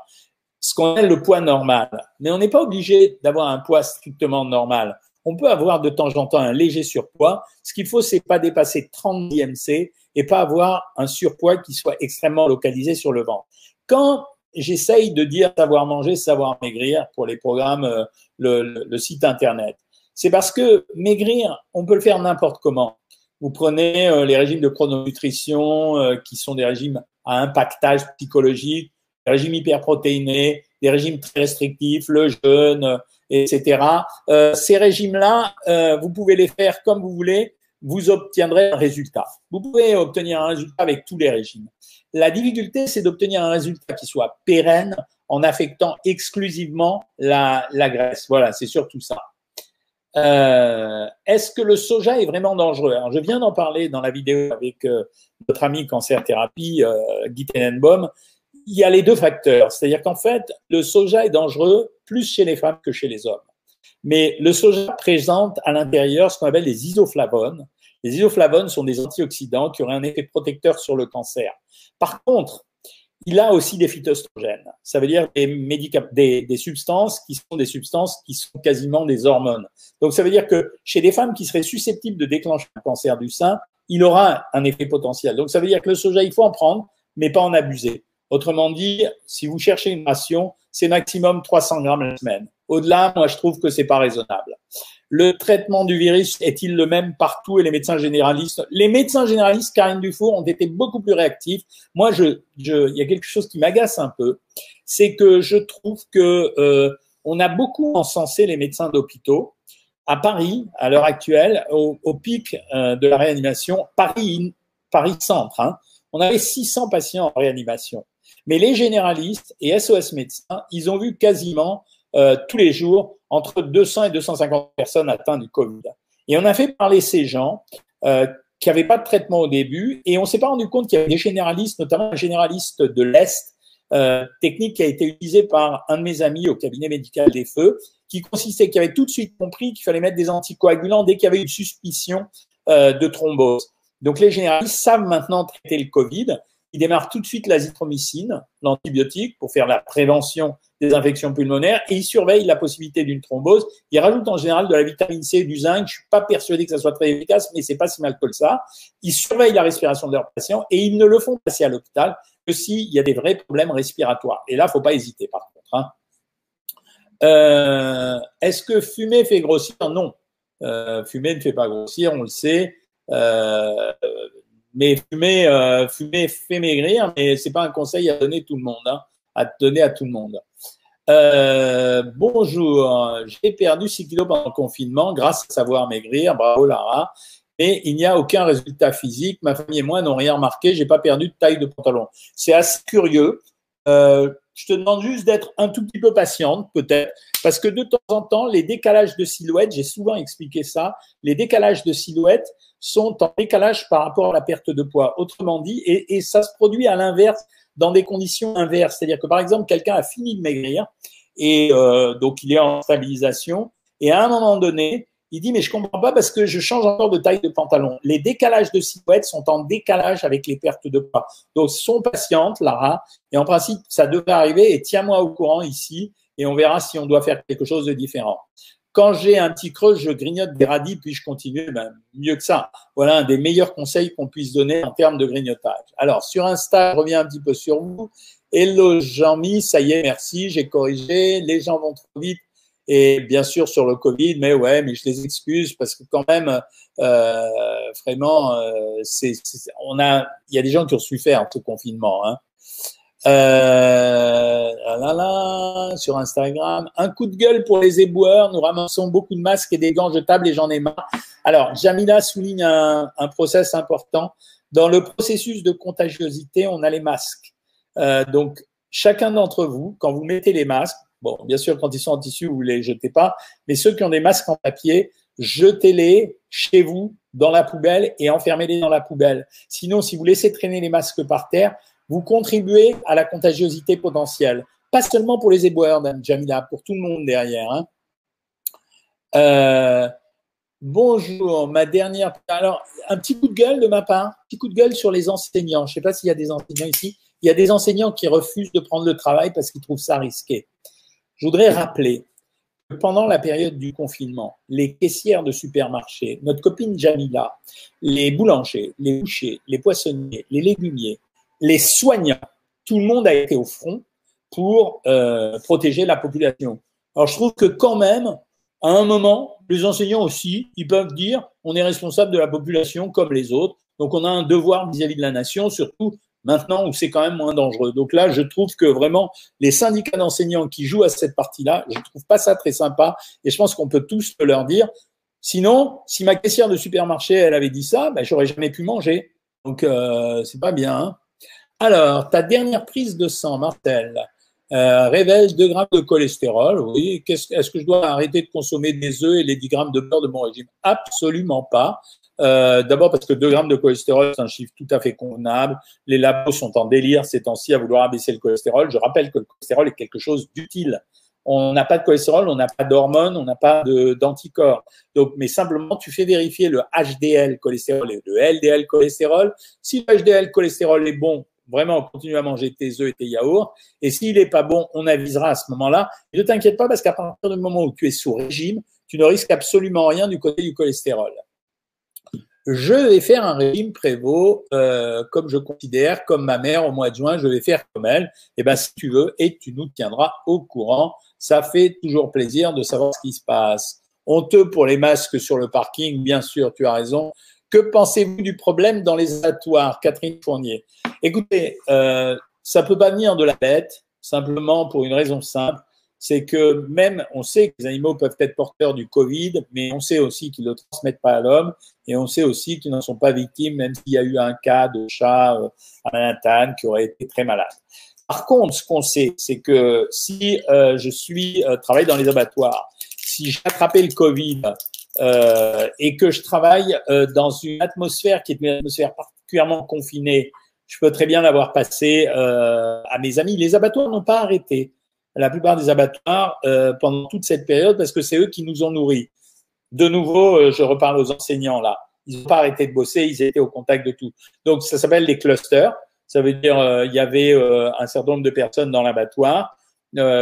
Ce qu'on appelle le poids normal. Mais on n'est pas obligé d'avoir un poids strictement normal. On peut avoir de temps en temps un léger surpoids. Ce qu'il faut, c'est pas dépasser 30 IMC et pas avoir un surpoids qui soit extrêmement localisé sur le ventre. Quand j'essaye de dire savoir manger, savoir maigrir pour les programmes, euh, le, site internet, c'est parce que maigrir, on peut le faire n'importe comment. Vous prenez euh, les régimes de chrononutrition euh, qui sont des régimes à impactage psychologique, des régimes hyperprotéinés, des régimes très restrictifs, le jeûne, etc. ces régimes-là, vous pouvez les faire comme vous voulez, vous obtiendrez un résultat. Vous pouvez obtenir un résultat avec tous les régimes. La difficulté, c'est d'obtenir un résultat qui soit pérenne en affectant exclusivement la, graisse. Voilà, c'est surtout ça. Euh, est-ce que le soja est vraiment dangereux? Je viens d'en parler dans la vidéo avec euh, notre ami Cancer Thérapie, euh, Guy Tenenbaum. Il y a les deux facteurs. C'est-à-dire qu'en fait, le soja est dangereux plus chez les femmes que chez les hommes. Mais le soja présente à l'intérieur ce qu'on appelle les isoflavones. Les isoflavones sont des antioxydants qui auraient un effet protecteur sur le cancer. Par contre, il a aussi des phytoestrogènes. Ça veut dire des, des, substances qui sont des substances qui sont quasiment des hormones. Donc, ça veut dire que chez des femmes qui seraient susceptibles de déclencher un cancer du sein, il aura un effet potentiel. Donc, ça veut dire que le soja, il faut en prendre, mais pas en abuser. Autrement dit, si vous cherchez une ration, c'est maximum 300 grammes la semaine. Au-delà, moi, je trouve que c'est pas raisonnable. Le traitement du virus est-il le même partout? Et les médecins généralistes Les médecins généralistes, Karine Dufour, ont été beaucoup plus réactifs. Moi, je, je, il y a quelque chose qui m'agace un peu, c'est que je trouve que euh, on a beaucoup encensé les médecins d'hôpitaux. À Paris, à l'heure actuelle, au, pic euh, de la réanimation, Paris, Paris Centre, hein, on avait 600 patients en réanimation. Mais les généralistes et SOS médecins, ils ont vu quasiment euh, tous les jours entre 200 et 250 personnes atteintes du Covid. Et on a fait parler ces gens euh, qui n'avaient pas de traitement au début et on s'est pas rendu compte qu'il y avait des généralistes, notamment un généraliste de l'Est, euh, technique qui a été utilisée par un de mes amis au cabinet médical des Feux, qui consistait, qui avait tout de suite compris qu'il fallait mettre des anticoagulants dès qu'il y avait une suspicion euh, de thrombose. Donc les généralistes savent maintenant traiter le Covid. Ils démarrent tout de suite l'azithromycine, l'antibiotique, pour faire la prévention des infections pulmonaires et ils surveillent la possibilité d'une thrombose. Ils rajoutent en général de la vitamine C et du zinc. Je suis pas persuadé que ça soit très efficace, mais c'est pas si mal que ça. Ils surveillent la respiration de leurs patients et ils ne le font passer à l'hôpital que s'il y a des vrais problèmes respiratoires. Et là, faut pas hésiter par contre. Hein. Euh, Est-ce que fumer fait grossir? Non. Euh, fumer ne fait pas grossir, on le sait. Euh, mais fumer, euh, fumer fait maigrir, mais c'est pas un conseil à donner tout le monde. Hein à donner à tout le monde. Euh, bonjour, j'ai perdu 6 kilos pendant le confinement grâce à savoir maigrir. Bravo Lara. Et il n'y a aucun résultat physique. Ma famille et moi n'ont rien remarqué. J'ai pas perdu de taille de pantalon. C'est assez curieux. Euh, je te demande juste d'être un tout petit peu patiente, peut-être, parce que de temps en temps, les décalages de silhouette, j'ai souvent expliqué ça, les décalages de silhouette sont en décalage par rapport à la perte de poids. Autrement dit, et, et ça se produit à l'inverse dans des conditions inverses. C'est-à-dire que par exemple, quelqu'un a fini de maigrir et euh, donc il est en stabilisation et à un moment donné, il dit mais je comprends pas parce que je change encore de taille de pantalon. Les décalages de silhouette sont en décalage avec les pertes de poids. Donc sont patientes, Lara, et en principe ça devrait arriver et tiens-moi au courant ici et on verra si on doit faire quelque chose de différent. Quand j'ai un petit creux, je grignote des radis, puis je continue, ben, mieux que ça. Voilà un des meilleurs conseils qu'on puisse donner en termes de grignotage. Alors, sur Insta, je reviens un petit peu sur vous. Hello Jean-Mi, ça y est, merci, j'ai corrigé. Les gens vont trop vite. Et bien sûr sur le Covid, mais ouais, mais je les excuse parce que quand même, euh, vraiment, euh, c'est, on a, il y a des gens qui ont su faire tout confinement. Hein. Euh, là, là, sur Instagram. Un coup de gueule pour les éboueurs. Nous ramassons beaucoup de masques et des gants jetables et j'en ai marre. Alors, Jamila souligne un, un process important. Dans le processus de contagiosité, on a les masques. Euh, donc, chacun d'entre vous, quand vous mettez les masques, bon, bien sûr, quand ils sont en tissu, vous les jetez pas, mais ceux qui ont des masques en papier, jetez-les chez vous dans la poubelle et enfermez-les dans la poubelle. Sinon, si vous laissez traîner les masques par terre, vous contribuez à la contagiosité potentielle. Pas seulement pour les éboueurs, Jamila, pour tout le monde derrière. Hein. Euh, bonjour, ma dernière. Alors, un petit coup de gueule de ma part, un petit coup de gueule sur les enseignants. Je ne sais pas s'il y a des enseignants ici. Il y a des enseignants qui refusent de prendre le travail parce qu'ils trouvent ça risqué. Je voudrais rappeler
pendant la période du confinement, les caissières de supermarchés, notre copine Jamila, les boulangers, les bouchers, les poissonniers, les légumiers, les soignants, tout le monde a été au front pour euh, protéger la population. Alors je trouve que quand même, à un moment, les enseignants aussi, ils peuvent dire on est responsable de la population comme les autres, donc on a un devoir vis-à-vis -vis de la nation, surtout maintenant où c'est quand même moins dangereux. Donc là, je trouve que vraiment les syndicats d'enseignants qui jouent à cette partie-là, je trouve pas ça très sympa et je pense qu'on peut tous le leur dire. Sinon, si ma caissière de supermarché, elle avait dit ça, ben, j'aurais jamais pu manger. Donc, euh, c'est pas bien. Hein. Alors, ta dernière prise de sang, Martel, euh, révèle 2 grammes de cholestérol. Oui, est-ce que je dois arrêter de consommer des œufs et les 10 grammes de beurre de mon régime? Absolument pas. Euh, D'abord parce que 2 grammes de cholestérol, c'est un chiffre tout à fait convenable. Les labos sont en délire ces temps-ci à vouloir abaisser le cholestérol. Je rappelle que le cholestérol est quelque chose d'utile. On n'a pas de cholestérol, on n'a pas d'hormones, on n'a pas d'anticorps. Donc, mais simplement, tu fais vérifier le HDL cholestérol et le LDL cholestérol. Si le HDL cholestérol est bon, vraiment, continue à manger tes œufs et tes yaourts. Et s'il n'est pas bon, on avisera à ce moment-là. ne t'inquiète pas parce qu'à partir du moment où tu es sous régime, tu ne risques absolument rien du côté du cholestérol je vais faire un régime prévôt euh, comme je considère, comme ma mère au mois de juin, je vais faire comme elle. Eh ben si tu veux, et tu nous tiendras au courant. Ça fait toujours plaisir de savoir ce qui se passe. Honteux pour les masques sur le parking, bien sûr, tu as raison. Que pensez-vous du problème dans les abattoirs, Catherine Fournier? Écoutez, euh, ça peut pas venir de la bête, simplement pour une raison simple c'est que même, on sait que les animaux peuvent être porteurs du Covid, mais on sait aussi qu'ils ne le transmettent pas à l'homme, et on sait aussi qu'ils n'en sont pas victimes, même s'il y a eu un cas de chat euh, à Manhattan qui aurait été très malade. Par contre, ce qu'on sait, c'est que si euh, je suis euh, travaille dans les abattoirs, si j'ai attrapé le Covid euh, et que je travaille euh, dans une atmosphère qui est une atmosphère particulièrement confinée, je peux très bien l'avoir passé à mes amis. Les abattoirs n'ont pas arrêté la plupart des abattoirs euh, pendant toute cette période parce que c'est eux qui nous ont nourris. De nouveau, euh, je reparle aux enseignants là. Ils n'ont pas arrêté de bosser, ils étaient au contact de tout. Donc ça s'appelle les clusters. Ça veut dire euh, il y avait un certain nombre de personnes dans l'abattoir.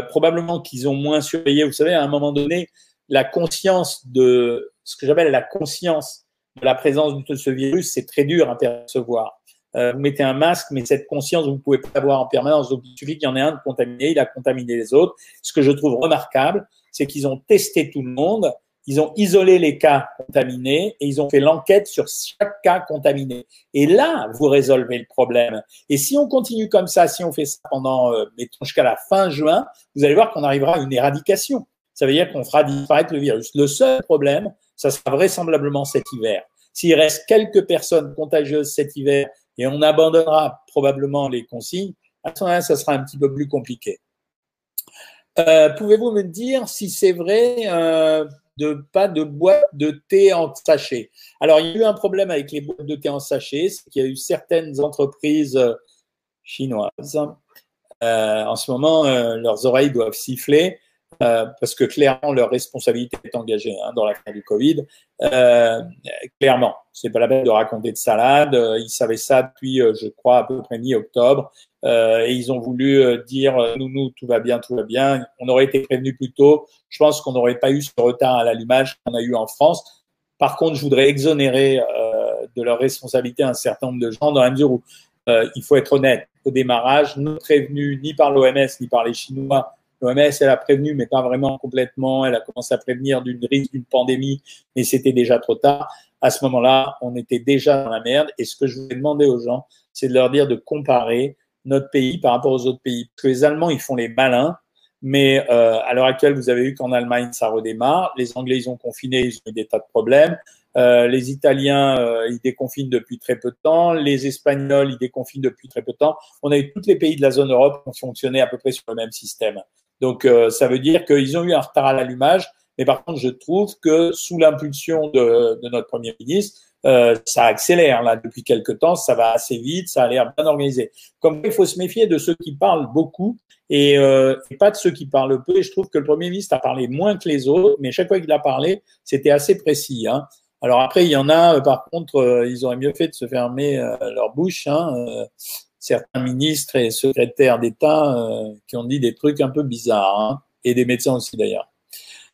probablement qu'ils ont moins surveillé. Vous savez, à un moment donné, la conscience de ce que j'appelle la conscience de la présence de ce virus, c'est très dur à percevoir. Euh, vous mettez un masque, mais cette conscience, vous ne pouvez pas l'avoir en permanence. Donc, il suffit qu'il y en ait un de contaminé, il a contaminé les autres. Ce que je trouve remarquable, c'est qu'ils ont testé tout le monde, ils ont isolé les cas contaminés et ils ont fait l'enquête sur chaque cas contaminé. Et là, vous résolvez le problème. Et si on continue comme ça, si on fait ça pendant, euh, mettons, jusqu'à la fin juin, vous allez voir qu'on arrivera à une éradication. Ça veut dire qu'on fera disparaître le virus. Le seul problème, ça sera vraisemblablement cet hiver. S'il reste quelques personnes contagieuses cet hiver et on abandonnera probablement les consignes, à ce moment-là, ça sera un petit peu plus compliqué. Euh, Pouvez-vous me dire si c'est vrai euh, de pas de boîte de thé en sachet? Alors, il y a eu un problème avec les boîtes de thé en sachet, c'est qu'il y a eu certaines entreprises euh, chinoises. En ce moment, leurs oreilles doivent siffler euh, parce que clairement leur responsabilité est engagée hein, dans la crise du Covid. Euh, clairement, c'est pas la peine de raconter de salade. Euh, ils savaient ça depuis, euh, je crois, à peu près mi-octobre, et ils ont voulu dire nous, nous, tout va bien, tout va bien. On aurait été prévenu plus tôt. Je pense qu'on n'aurait pas eu ce retard à l'allumage qu'on a eu en France. Par contre, je voudrais exonérer de leur responsabilité un certain nombre de gens dans la mesure où il faut être honnête. Au démarrage, non prévenu ni par l'OMS ni par les Chinois L'OMS, elle a prévenu, mais pas vraiment complètement. Elle a commencé à prévenir d'une risque d'une pandémie, mais c'était déjà trop tard. À ce moment-là, on était déjà dans la merde. Et ce que je voulais demander aux gens, c'est de leur dire de comparer notre pays par rapport aux autres pays. Parce que les Allemands, ils font les malins. Mais euh, à l'heure actuelle, vous avez vu qu'en Allemagne, ça redémarre. Les Anglais, ils ont confiné, ils ont eu des tas de problèmes. Euh, les Italiens, euh, ils déconfinent depuis très peu de temps. Les Espagnols, ils déconfinent depuis très peu de temps. On a eu tous les pays de la zone Europe qui ont fonctionné à peu près sur le même système. Donc, euh, ça veut dire qu'ils ont eu un retard à l'allumage. Mais par contre, je trouve que sous l'impulsion de, de, notre Premier ministre, euh, ça accélère là depuis quelque temps, ça va assez vite, ça a l'air bien organisé. Comme il faut se méfier de ceux qui parlent beaucoup et, euh, pas de ceux qui parlent peu. Et je trouve que le Premier ministre a parlé moins que les autres, mais chaque fois qu'il a parlé, c'était assez précis. Hein. Alors après, il y en a, euh, par contre, euh, ils auraient mieux fait de se fermer leur bouche. Hein certains ministres et secrétaires d'État euh, qui ont dit des trucs un peu bizarres, hein, et des médecins aussi d'ailleurs.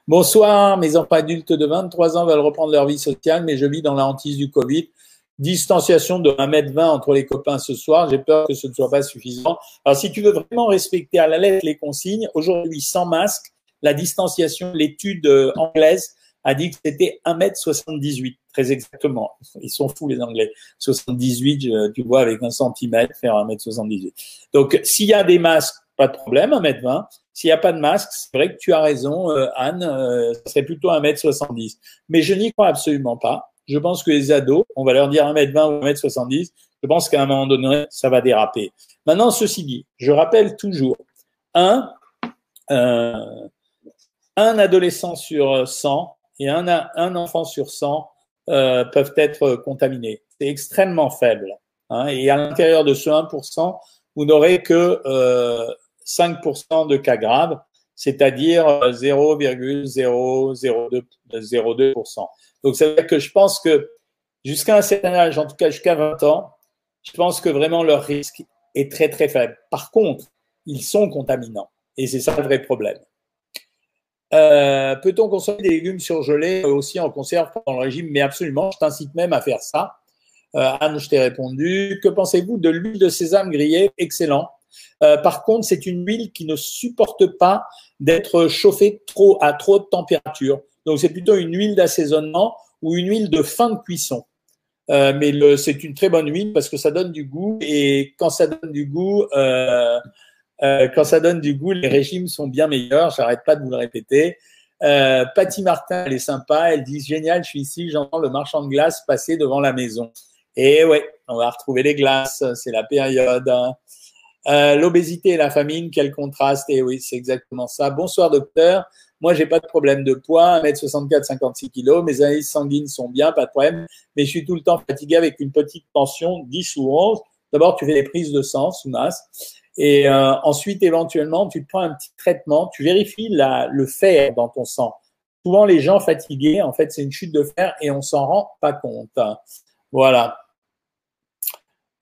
Bonsoir, mes enfants adultes de 23 ans veulent reprendre leur vie sociale, mais je vis dans la hantise du Covid. Distanciation de 1 m 20 entre les copains ce soir. J'ai peur que ce ne soit pas suffisant. Alors, si tu veux vraiment respecter à la lettre les consignes, aujourd'hui, sans masque, la distanciation, l'étude euh, anglaise a dit que c'était 1 m 78, très exactement. Ils sont fous, les Anglais. 78, tu vois, avec un centimètre, faire 1 m 78. Donc, s'il y a des masques, pas de problème, 1 m 20. S'il n'y a pas de masque, c'est vrai que tu as raison, euh, Anne, euh, ça serait plutôt 1m70. Mais je n'y crois absolument pas. Je pense que les ados, on va leur dire 1m20 ou 1m70, je pense qu'à un moment donné, ça va déraper. Maintenant, ceci dit, je rappelle toujours, un, euh, un adolescent sur 100 et un, enfant sur 100 euh, peuvent être contaminés. C'est extrêmement faible. Hein, et à l'intérieur de ce 1%, vous n'aurez que euh, 5% de cas graves, c'est-à-dire 0,0002%. Donc, ça veut dire que je pense que jusqu'à un certain âge, en tout cas jusqu'à 20 ans, je pense que vraiment leur risque est très, très faible. Par contre, ils sont contaminants. Et c'est ça le vrai problème. Euh, peut-on consommer des légumes surgelés aussi en conserve pendant le régime? Mais absolument, je t'incite même à faire ça. Euh, Anne, je t'ai répondu. Que pensez-vous de l'huile de sésame grillée? Excellent. Euh, par contre, c'est une huile qui ne supporte pas d'être chauffée trop à trop de température. Donc, c'est plutôt une huile d'assaisonnement ou une huile de fin de cuisson. Euh, mais c'est une très bonne huile parce que ça donne du goût et quand ça donne du goût, euh, quand ça donne du goût, les régimes sont bien meilleurs. J'arrête pas de vous le répéter. Euh, Patty Martin, elle est sympa. Elle dit génial, je suis ici, j'entends le marchand de glace passer devant la maison. Et ouais, on va retrouver les glaces. C'est la période. Hein. Euh, l'obésité et la famine, quel contraste Et oui, c'est exactement ça. Bonsoir docteur. Moi, j'ai pas de problème de poids, 1m64, 56 kg. Mes analyses sanguines sont bien, pas de problème. Mais je suis tout le temps fatigué avec une petite tension, 10 ou 11. D'abord, tu fais les prises de sang sous masse. Et euh, ensuite, éventuellement, tu prends un petit traitement. Tu vérifies le fer dans ton sang. Souvent, les gens fatigués, en fait, c'est une chute de fer et on s'en rend pas compte. Voilà.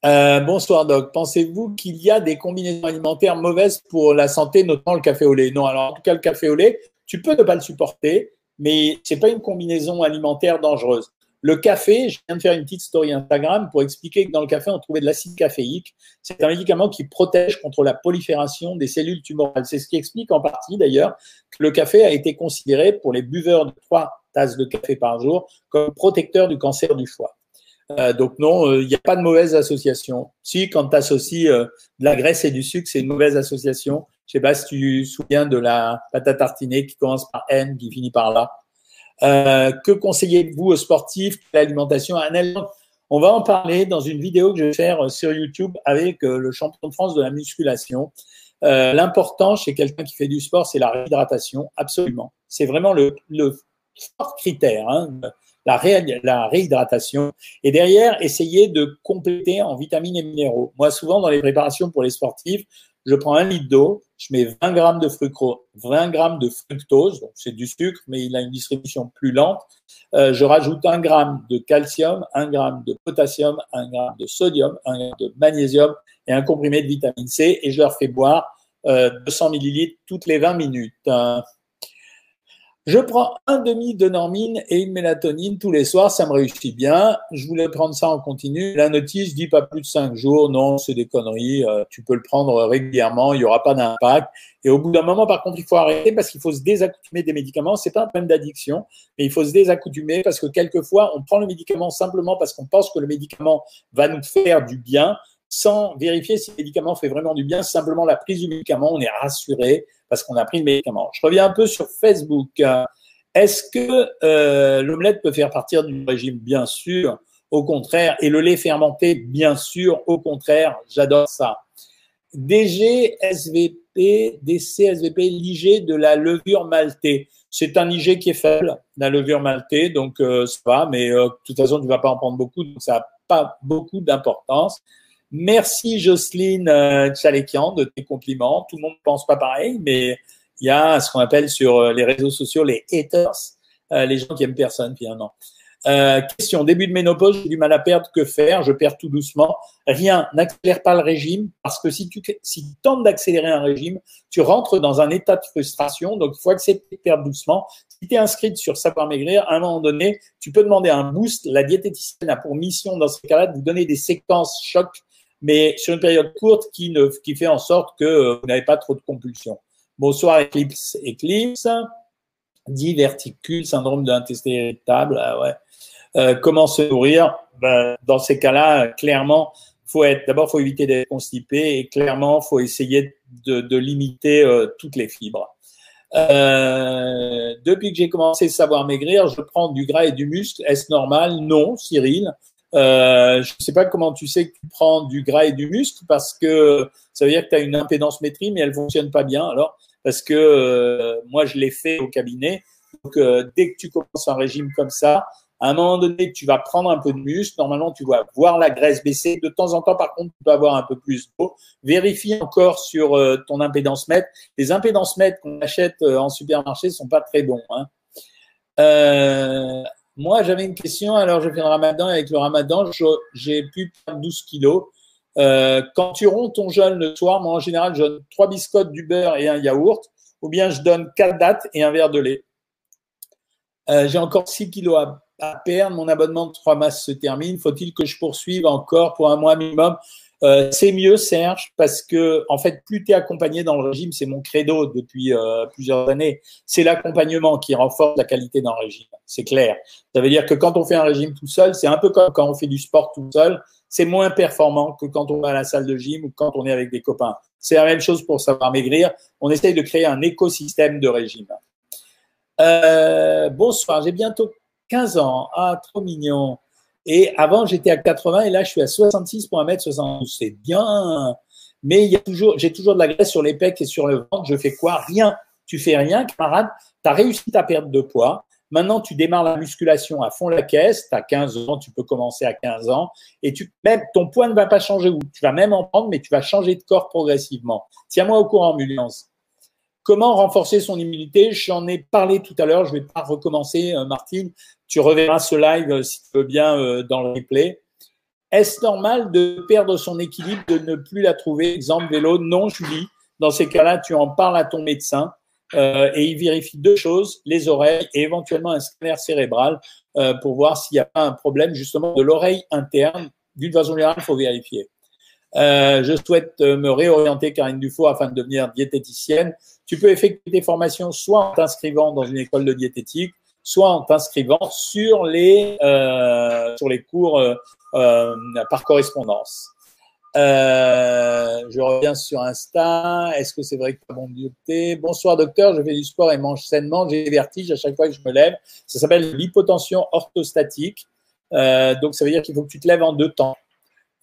Euh, bonsoir Doc. Pensez-vous qu'il y a des combinaisons alimentaires mauvaises pour la santé, notamment le café au lait? Non, alors en tout cas le café au lait, tu peux ne pas le supporter, mais c'est pas une combinaison alimentaire dangereuse. Le café, je viens de faire une petite story Instagram pour expliquer que dans le café, on trouvait de l'acide caféique. C'est un médicament qui protège contre la prolifération des cellules tumorales. C'est ce qui explique en partie d'ailleurs que le café a été considéré pour les buveurs de trois tasses de café par jour comme protecteur du cancer du foie. Euh, donc non, il euh, n'y a pas de mauvaise association. Si, quand tu associes euh, de la graisse et du sucre, c'est une mauvaise association. Je sais pas si tu te souviens de la pâte à tartiner qui commence par N, qui finit par là. Que conseillez-vous aux sportifs? L'alimentation On va en parler dans une vidéo que je vais faire sur YouTube avec le champion de France de la musculation. L'important chez quelqu'un qui fait du sport, c'est la réhydratation, absolument. C'est vraiment le, le fort critère. Hein la, réhydratation, et derrière, essayer de compléter en vitamines et minéraux. Moi, souvent, dans les préparations pour les sportifs, je prends un litre d'eau, je mets 20 grammes de fructose, 20 grammes de fructose, c'est du sucre, mais il a une distribution plus lente. Euh, je rajoute un gramme de calcium, un gramme de potassium, un gramme de sodium, un gramme de magnésium et un comprimé de vitamine C, et je leur fais boire 200 euh, millilitres toutes les 20 minutes. Je prends un demi de normine et une mélatonine tous les soirs, ça me réussit bien. Je voulais prendre ça en continu. La notice dit pas plus de cinq jours. Non, c'est des conneries. Euh, tu peux le prendre régulièrement, il n'y aura pas d'impact. Et au bout d'un moment, par contre, il faut arrêter parce qu'il faut se désaccoutumer des médicaments. C'est pas un problème d'addiction, mais il faut se désaccoutumer parce que quelquefois, on prend le médicament simplement parce qu'on pense que le médicament va nous faire du bien sans vérifier si le médicament fait vraiment du bien. Simplement la prise du médicament, on est rassuré parce qu'on a pris le médicament. Je reviens un peu sur Facebook. Est-ce que euh, l'omelette peut faire partir du régime? Bien sûr, au contraire. Et le lait fermenté, bien sûr, au contraire. J'adore ça. DG, SVP, DC, SVP, l'IG de la levure maltée. C'est un IG qui est faible, la levure maltée, donc euh, ça va, mais euh, de toute façon, tu ne vas pas en prendre beaucoup, donc ça n'a pas beaucoup d'importance. Merci Jocelyne euh, Tchalekian de tes compliments. Tout le monde ne pense pas pareil, mais il y a ce qu'on appelle sur euh, les réseaux sociaux les haters, euh, les gens qui aiment personne finalement. Euh, question, début de ménopause, j'ai du mal à perdre, que faire? Je perds tout doucement. Rien, n'accélère pas le régime, parce que si tu, si tu tentes d'accélérer un régime, tu rentres dans un état de frustration, donc il faut accepter de perdre doucement. Si tu es inscrite sur Savoir Maigrir, à un moment donné, tu peux demander un boost. La diététicienne a pour mission, dans ce cas-là, de vous donner des séquences chocs, mais sur une période courte qui, ne, qui fait en sorte que euh, vous n'avez pas trop de compulsions. Bonsoir Eclipse. Eclipse. Diverticule, syndrome de l'intestin irritable. Ah ouais. Euh, comment se nourrir? Ben, Dans ces cas-là, clairement, faut être d'abord, faut éviter d'être constipé et clairement, faut essayer de, limiter euh, toutes les fibres. Depuis que j'ai commencé à savoir maigrir, je prends du gras et du muscle. Est-ce normal? Non, Cyril. Euh, je ne sais pas comment tu sais que tu prends du gras et du muscle parce que ça veut dire que tu as une impédance métrie, mais elle fonctionne pas bien. Alors, parce que euh, moi, je l'ai fait au cabinet. Donc, euh, dès que tu commences un régime comme ça, à un moment donné, tu vas prendre un peu de muscle. Normalement, tu vas voir la graisse baisser. De temps en temps, par contre, tu peux avoir un peu plus d'eau. Vérifie encore sur euh, ton impédance mètre. Les impédance mètres qu'on achète en supermarché sont pas très bons. Hein. Moi, j'avais une question. Alors, je fais le ramadan. Avec le ramadan, j'ai pu perdre 12 kilos. Euh, quand tu romps ton jeûne le soir, moi en général, je donne trois biscottes, du beurre et un yaourt, ou bien je donne quatre dates et un verre de lait. Euh, j'ai encore 6 kilos à, perdre, mon abonnement de trois masses se termine. Faut-il que je poursuive encore pour un mois minimum? Euh, C'est mieux, Serge, parce que en fait, plus tu es accompagné dans le régime, c'est mon credo depuis plusieurs années. C'est l'accompagnement qui renforce la qualité d'un régime. C'est clair. Ça veut dire que quand on fait un régime tout seul, c'est un peu comme quand on fait du sport tout seul c'est moins performant que quand on va à la salle de gym ou quand on est avec des copains. C'est la même chose pour savoir maigrir. On essaye de créer un écosystème de régime. Euh, bonsoir, j'ai bientôt 15 ans. Ah, trop mignon. Et avant, j'étais à 80 et là, je suis à 66 pour 1m72. C'est bien. Mais il y a toujours, j'ai toujours de la graisse sur les pecs et sur le ventre. Je fais quoi? Rien. Tu fais rien, camarade. Tu as réussi ta perte de poids. Maintenant, tu démarres la musculation à fond la caisse. Tu as 15 ans, tu peux commencer à 15 ans. Et tu, même, ton poids ne va pas changer. Ou tu vas même en prendre, mais tu vas changer de corps progressivement. Tiens-moi au courant, Muliance. Comment renforcer son immunité? J'en ai parlé tout à l'heure. Je ne vais pas recommencer, euh, Martine. Tu reverras ce live, euh, si tu veux bien, euh, dans le replay. Est-ce normal de perdre son équilibre, de ne plus la trouver? Exemple vélo, non, Julie. Dans ces cas-là, tu en parles à ton médecin. Et il vérifie deux choses, les oreilles et éventuellement un scanner cérébral pour voir s'il n'y a pas un problème justement de l'oreille interne. D'une façon générale, il faut vérifier. Euh, je souhaite me réorienter, Karine Dufault, afin de devenir diététicienne. Tu peux effectuer des formations soit en t'inscrivant dans une école de diététique, soit en t'inscrivant sur les euh, sur les cours euh, par correspondance. Euh, je reviens sur Insta. Est-ce que c'est vrai que tu as bon beauté? Bonsoir docteur, je fais du sport et mange sainement. J'ai des vertiges à chaque fois que je me lève. Ça s'appelle l'hypotension orthostatique. Euh, donc ça veut dire qu'il faut que tu te lèves en deux temps.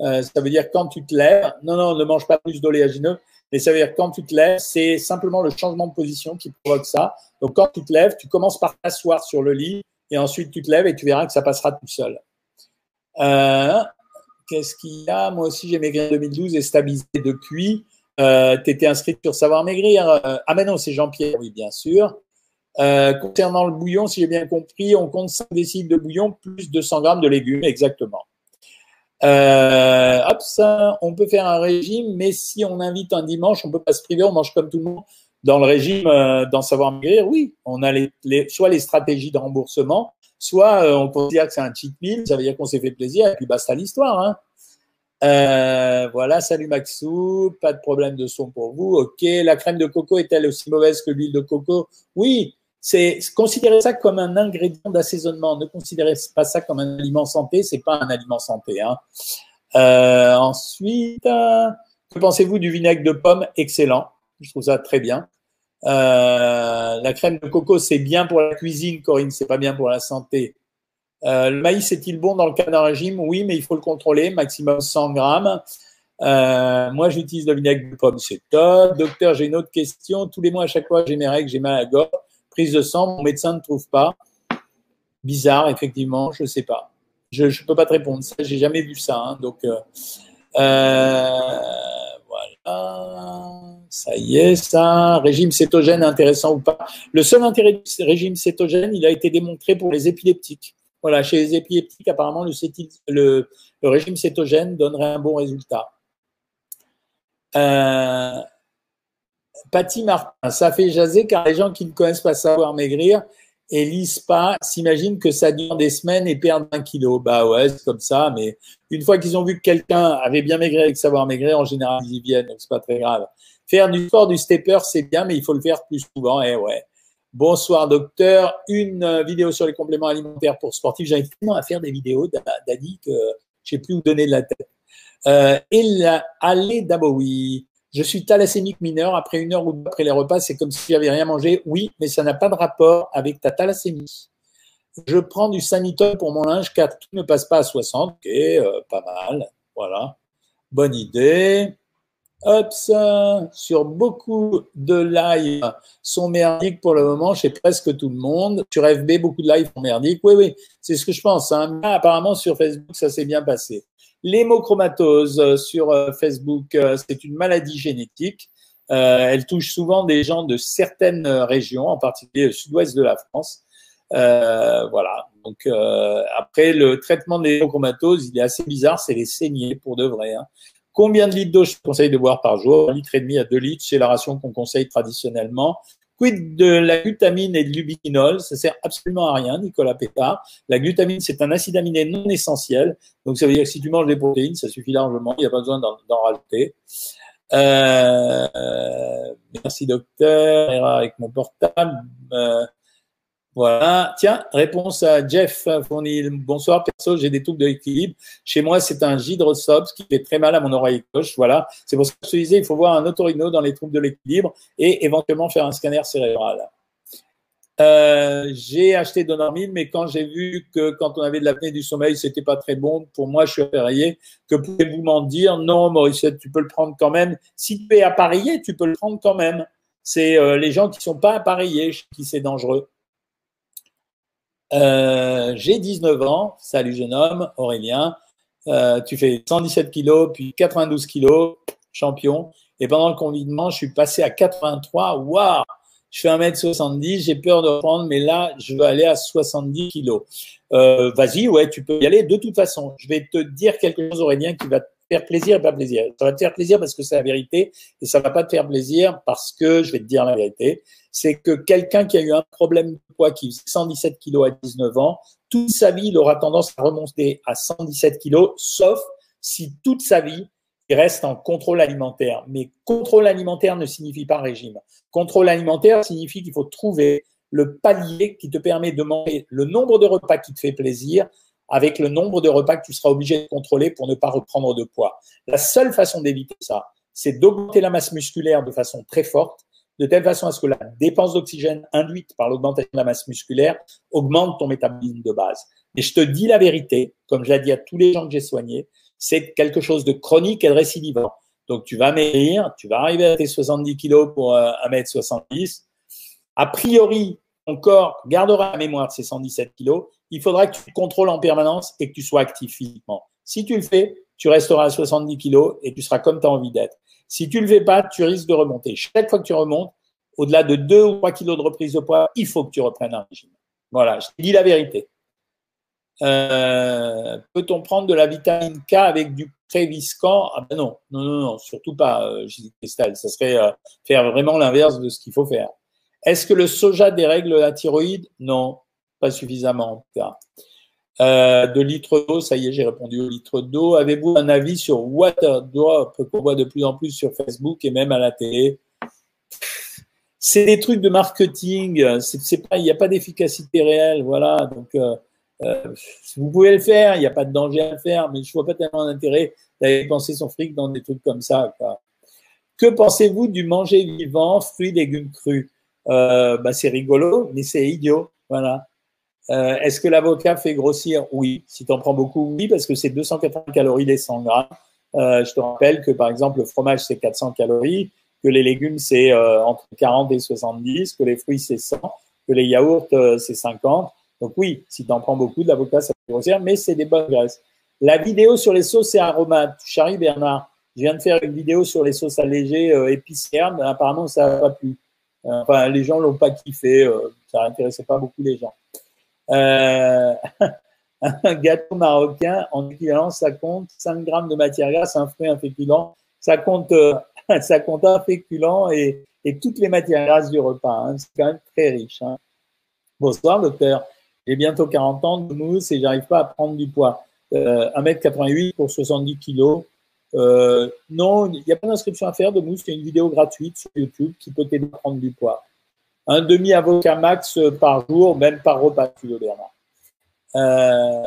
Euh, ça veut dire quand tu te lèves, non, non, ne mange pas plus d'oléagineux, mais ça veut dire quand tu te lèves, c'est simplement le changement de position qui provoque ça. Donc quand tu te lèves, tu commences par t'asseoir sur le lit et ensuite tu te lèves et tu verras que ça passera tout seul. Euh, Qu'est-ce qu'il y a? Moi aussi, j'ai maigri en 2012 et stabilisé depuis. Euh, tu étais inscrite sur Savoir Maigrir. Euh, ah, mais non, c'est Jean-Pierre, oui, bien sûr. Concernant le bouillon, si j'ai bien compris, on compte 5 décilitres de bouillon plus 200 grammes de légumes, exactement. Euh, hop, ça, on peut faire un régime, mais si on invite un dimanche, on peut pas se priver, on mange comme tout le monde. Dans le régime, euh, dans Savoir Maigrir, oui, on a les, les, soit les stratégies de remboursement, soit euh, on peut dire que c'est un cheat meal, ça veut dire qu'on s'est fait plaisir et puis basta l'histoire. Hein. Euh, voilà, salut Maxou, pas de problème de son pour vous. Ok, la crème de coco est-elle aussi mauvaise que l'huile de coco? Oui, c'est considérez ça comme un ingrédient d'assaisonnement. Ne considérez pas ça comme un aliment santé, c'est pas un aliment santé. Hein. Euh, ensuite, que pensez-vous du vinaigre de pomme? Excellent, je trouve ça très bien. Euh, la crème de coco, c'est bien pour la cuisine, Corinne, c'est pas bien pour la santé. Euh, le maïs est-il bon dans le cas d'un régime Oui, mais il faut le contrôler, maximum 100 grammes. Euh, moi, j'utilise le vinaigre de pomme, c'est top. Docteur, j'ai une autre question. Tous les mois, à chaque fois, j'ai mes règles, j'ai mal à la gorge. Prise de sang, mon médecin ne trouve pas. Bizarre, effectivement, je ne sais pas. Je ne peux pas te répondre. Ça, j'ai jamais vu ça. Hein, donc, euh, voilà. Ça y est, ça. Régime cétogène intéressant ou pas Le seul intérêt du régime cétogène, il a été démontré pour les épileptiques. Voilà, chez les épileptiques, apparemment, le régime cétogène donnerait un bon résultat. Euh, Patty Martin, ça fait jaser car les gens qui ne connaissent pas savoir maigrir et lisent pas s'imaginent que ça dure des semaines et perdent un kilo. Bah ouais, c'est comme ça, mais une fois qu'ils ont vu que quelqu'un avait bien maigri avec savoir maigrir, en général, ils y viennent, donc c'est pas très grave. Faire du sport, du stepper, c'est bien, mais il faut le faire plus souvent. Et eh ouais. Bonsoir docteur, une vidéo sur les compléments alimentaires pour sportifs. J'arrive tellement à faire des vidéos, Dadi, que je sais plus où donner de la tête. Euh, et allez d'abord oui. Je suis thalassémique mineur. Après une heure ou après les repas, c'est comme si j'avais rien mangé. Oui, mais ça n'a pas de rapport avec ta thalassémie. Je prends du sanitol pour mon linge car tout ne passe pas à 60. Ok, euh, pas mal. Voilà. Bonne idée. Hop, sur beaucoup de lives sont merdiques pour le moment chez presque tout le monde. Sur FB, beaucoup de lives sont merdiques. Oui, oui, c'est ce que je pense. Hein. apparemment, sur Facebook, ça s'est bien passé. L'hémochromatose euh, sur euh, Facebook, euh, c'est une maladie génétique. elle touche souvent des gens de certaines régions, en particulier le sud-ouest de la France. voilà. Donc après, le traitement de l'hémochromatose, il est assez bizarre, c'est les saignées pour de vrai. Hein. Combien de litres d'eau je conseille de boire par jour? Un litre et demi à deux litres, c'est la ration qu'on conseille traditionnellement. Quid de la glutamine et de l'ubiquinol? Ça sert absolument à rien, Nicolas Pépard. La glutamine, c'est un acide aminé non essentiel. Donc, ça veut dire que si tu manges des protéines, ça suffit largement. Il n'y a pas besoin d'en rajouter. Euh, merci, docteur. avec mon portable. Euh, voilà. Tiens, réponse à Jeff Fournil. Bonsoir, perso, j'ai des troubles de l'équilibre. Chez moi, c'est un gydrosops qui fait très mal à mon oreille gauche. Voilà. C'est pour ça que je disais, il faut voir un otorino dans les troubles de l'équilibre et éventuellement faire un scanner cérébral. Euh, j'ai acheté Donormil, mais quand j'ai vu que quand on avait de l'apnée du sommeil, c'était pas très bon, pour moi, je suis appareillé. Que pouvez-vous m'en dire? Non, Maurice, tu peux le prendre quand même. Si tu es appareillé, tu peux le prendre quand même. C'est euh, les gens qui sont pas appareillés qui c'est dangereux. Euh, j'ai 19 ans. Salut jeune homme, Aurélien. Euh, tu fais 117 kilos, puis 92 kilos, champion. Et pendant le confinement, je suis passé à 83. Waouh Je fais 1m70, j'ai peur de reprendre, mais là, je veux aller à 70 kilos. Euh, Vas-y, ouais, tu peux y aller. De toute façon, je vais te dire quelque chose, Aurélien, qui va faire plaisir et pas plaisir. Ça va te faire plaisir parce que c'est la vérité, et ça va pas te faire plaisir parce que je vais te dire la vérité c'est que quelqu'un qui a eu un problème de poids, qui faisait 117 kilos à 19 ans, toute sa vie, il aura tendance à remonter à 117 kilos, sauf si toute sa vie, il reste en contrôle alimentaire. Mais contrôle alimentaire ne signifie pas régime. Contrôle alimentaire signifie qu'il faut trouver le palier qui te permet de manger le nombre de repas qui te fait plaisir avec le nombre de repas que tu seras obligé de contrôler pour ne pas reprendre de poids. La seule façon d'éviter ça, c'est d'augmenter la masse musculaire de façon très forte de telle façon à ce que la dépense d'oxygène induite par l'augmentation de la masse musculaire augmente ton métabolisme de base. Et je te dis la vérité, comme je l'ai dit à tous les gens que j'ai soignés, c'est quelque chose de chronique et de récidivant. Donc tu vas maigrir, tu vas arriver à tes 70 kilos pour 1m70. Euh, a priori, ton corps gardera la mémoire de ces 117 kilos. Il faudra que tu contrôles en permanence et que tu sois actif physiquement. Si tu le fais, tu resteras à 70 kilos et tu seras comme tu as envie d'être. Si tu ne le fais pas, tu risques de remonter. Chaque fois que tu remontes, au-delà de 2 ou 3 kilos de reprise de poids, il faut que tu reprennes un régime. Voilà, je dis la vérité. Euh, peut-on prendre de la vitamine K avec du préviscan? Ah ben non, non, non, non, surtout pas, euh, Cristal. Ça serait euh, faire vraiment l'inverse de ce qu'il faut faire. Est-ce que le soja dérègle la thyroïde? Non, pas suffisamment en. Euh, de litres d'eau, ça y est, j'ai répondu au litre d'eau. Avez-vous un avis sur Waterdrop qu'on voit de plus en plus sur Facebook et même à la télé? C'est des trucs de marketing. Il n'y a pas d'efficacité réelle, voilà. Donc, euh, euh, vous pouvez le faire, il n'y a pas de danger à le faire, mais je vois pas tellement d'intérêt d'aller dépenser son fric dans des trucs comme ça. Que pensez-vous du manger vivant, fruits, légumes crus? Bah, C'est rigolo, mais c'est idiot, voilà. Euh, est-ce que l'avocat fait grossir? Oui. Si tu en prends beaucoup, oui, parce que c'est 280 calories les 100 grammes. Euh, je te rappelle que par exemple, le fromage, c'est 400 calories, que les légumes, c'est euh, entre 40 et 70, que les fruits, c'est 100, que les yaourts, c'est 50. Donc oui, si tu en prends beaucoup, de l'avocat, ça fait grossir, mais c'est des bonnes graisses. La vidéo sur les sauces et aromates, Charlie Bernard, je viens de faire une vidéo sur les sauces allégées épicières, mais apparemment, ça n'a pas plu. Enfin, les gens l'ont pas kiffé, ça n'intéressait pas beaucoup les gens. Euh, Un gâteau marocain, en équivalent, ça compte 5 grammes de matière grasse, un fruit, un féculent. Ça compte, euh, ça un féculent et, et toutes les matières grasses du repas. Hein. C'est quand même très riche. Hein. Bonsoir, docteur. J'ai bientôt 40 ans de mousse et j'arrive pas à prendre du poids. Euh, 1m88 pour 70 kg. Euh, non, il n'y a pas d'inscription à faire de mousse. Il y a une vidéo gratuite sur YouTube qui peut t'aider à prendre du poids. Un demi-avocat max par jour, même par repas, veux, Bernard. Euh,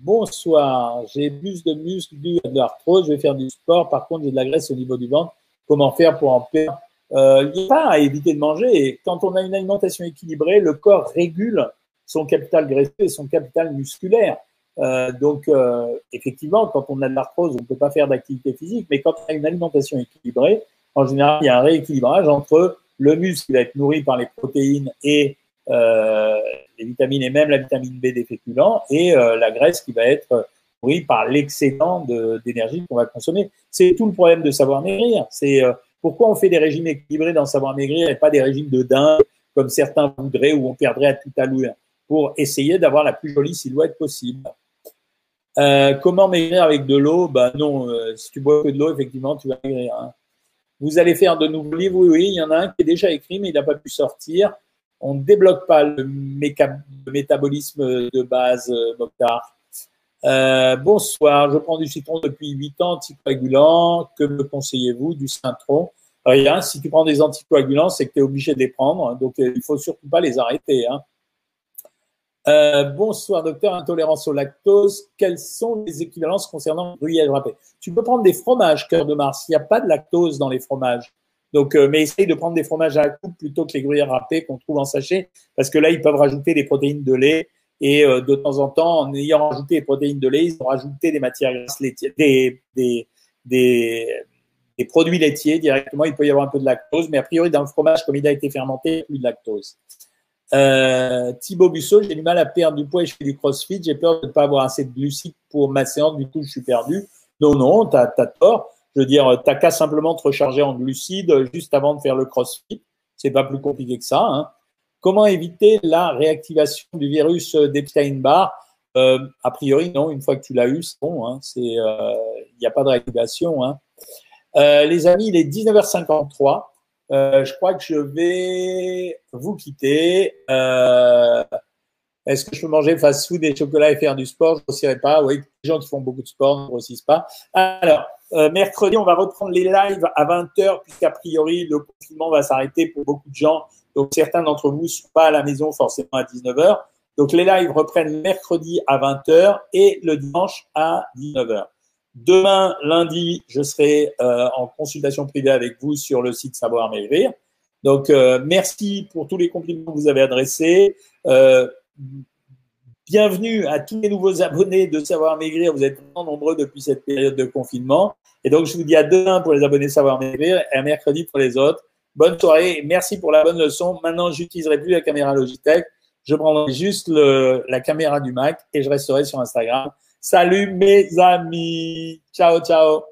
bonsoir, j'ai plus de muscles dû à de l'arthrose, je vais faire du sport, par contre j'ai de la graisse au niveau du ventre. Comment faire pour en perdre? Euh, Il n'y a pas à éviter de manger. Et quand on a une alimentation équilibrée, le corps régule son capital graisseux et son capital musculaire. Euh, donc, euh, effectivement, quand on a de l'arthrose, on ne peut pas faire d'activité physique, mais quand on a une alimentation équilibrée, en général, il y a un rééquilibrage entre le muscle va être nourri par les protéines et euh, les vitamines et même la vitamine B des féculents et euh, la graisse qui va être nourrie par l'excédent d'énergie qu'on va consommer. C'est tout le problème de savoir maigrir. C'est euh, pourquoi on fait des régimes équilibrés dans savoir maigrir et pas des régimes de dingue comme certains voudraient où on perdrait à tout à pour essayer d'avoir la plus jolie silhouette possible? Comment maigrir avec de l'eau? Ben non, si tu bois que de l'eau, effectivement, tu vas maigrir. Hein. Vous allez faire de nouveaux livres Oui, oui, il y en a un qui est déjà écrit, mais il n'a pas pu sortir on ne débloque pas le, métabolisme de base, euh, Mokhtar. Euh, bonsoir, je prends du citron depuis 8 ans, anticoagulant. Que me conseillez-vous? Du citron Rien, si tu prends des anticoagulants, c'est que tu es obligé de les prendre, donc euh, il faut surtout pas les arrêter. Hein. Bonsoir, docteur, intolérance au lactose. Quelles sont les équivalences concernant le gruyère râpé Tu peux prendre des fromages, cœur de Mars. Il n'y a pas de lactose dans les fromages. Donc, euh, mais essaye de prendre des fromages à la coupe plutôt que les gruyères râpées qu'on trouve en sachet, parce que là, ils peuvent rajouter des protéines de lait. Et euh, de temps en temps, en ayant rajouté des protéines de lait, ils ont rajouté des matières grasses laitières, des, des, produits laitiers directement. Il peut y avoir un peu de lactose, mais a priori, dans le fromage, comme il a été fermenté, il n'y a plus de lactose. Euh, Thibaut Busso, j'ai du mal à perdre du poids et je fais du crossfit. J'ai peur de ne pas avoir assez de glucides pour ma séance. Du coup, je suis perdu. Non, non, tu as, tort. Je veux dire, t'as qu'à simplement te recharger en glucides juste avant de faire le crossfit. C'est pas plus compliqué que ça. Hein. Comment éviter la réactivation du virus d'Epstein-Barr euh, A priori, non. Une fois que tu l'as eu, c'est bon. Hein. Il euh, n'y a pas de réactivation. Hein. Euh, les amis, il est 19h53. Euh, je crois que je vais vous quitter. Euh, est-ce que je peux manger fast-food et chocolat et faire du sport? Je ne grossirai pas. Oui, les gens qui font beaucoup de sport ne grossissent pas. Alors, euh, mercredi, on va reprendre les lives à 20h, puisqu'a priori, le confinement va s'arrêter pour beaucoup de gens. Donc, certains d'entre vous ne sont pas à la maison forcément à 19h. Donc, les lives reprennent mercredi à 20h et le dimanche à 19h. Demain, lundi, je serai euh, en consultation privée avec vous sur le site Savoir Maigrir. Donc, euh, merci pour tous les compliments que vous avez adressés. Euh, bienvenue à tous les nouveaux abonnés de Savoir Maigrir. Vous êtes nombreux depuis cette période de confinement. Et donc, je vous dis à demain pour les abonnés Savoir Maigrir et à mercredi pour les autres. Bonne soirée. Merci pour la bonne leçon. Maintenant, j'utiliserai plus la caméra Logitech. Je prendrai juste la caméra du Mac et je resterai sur Instagram. Salut mes amis. Ciao, ciao.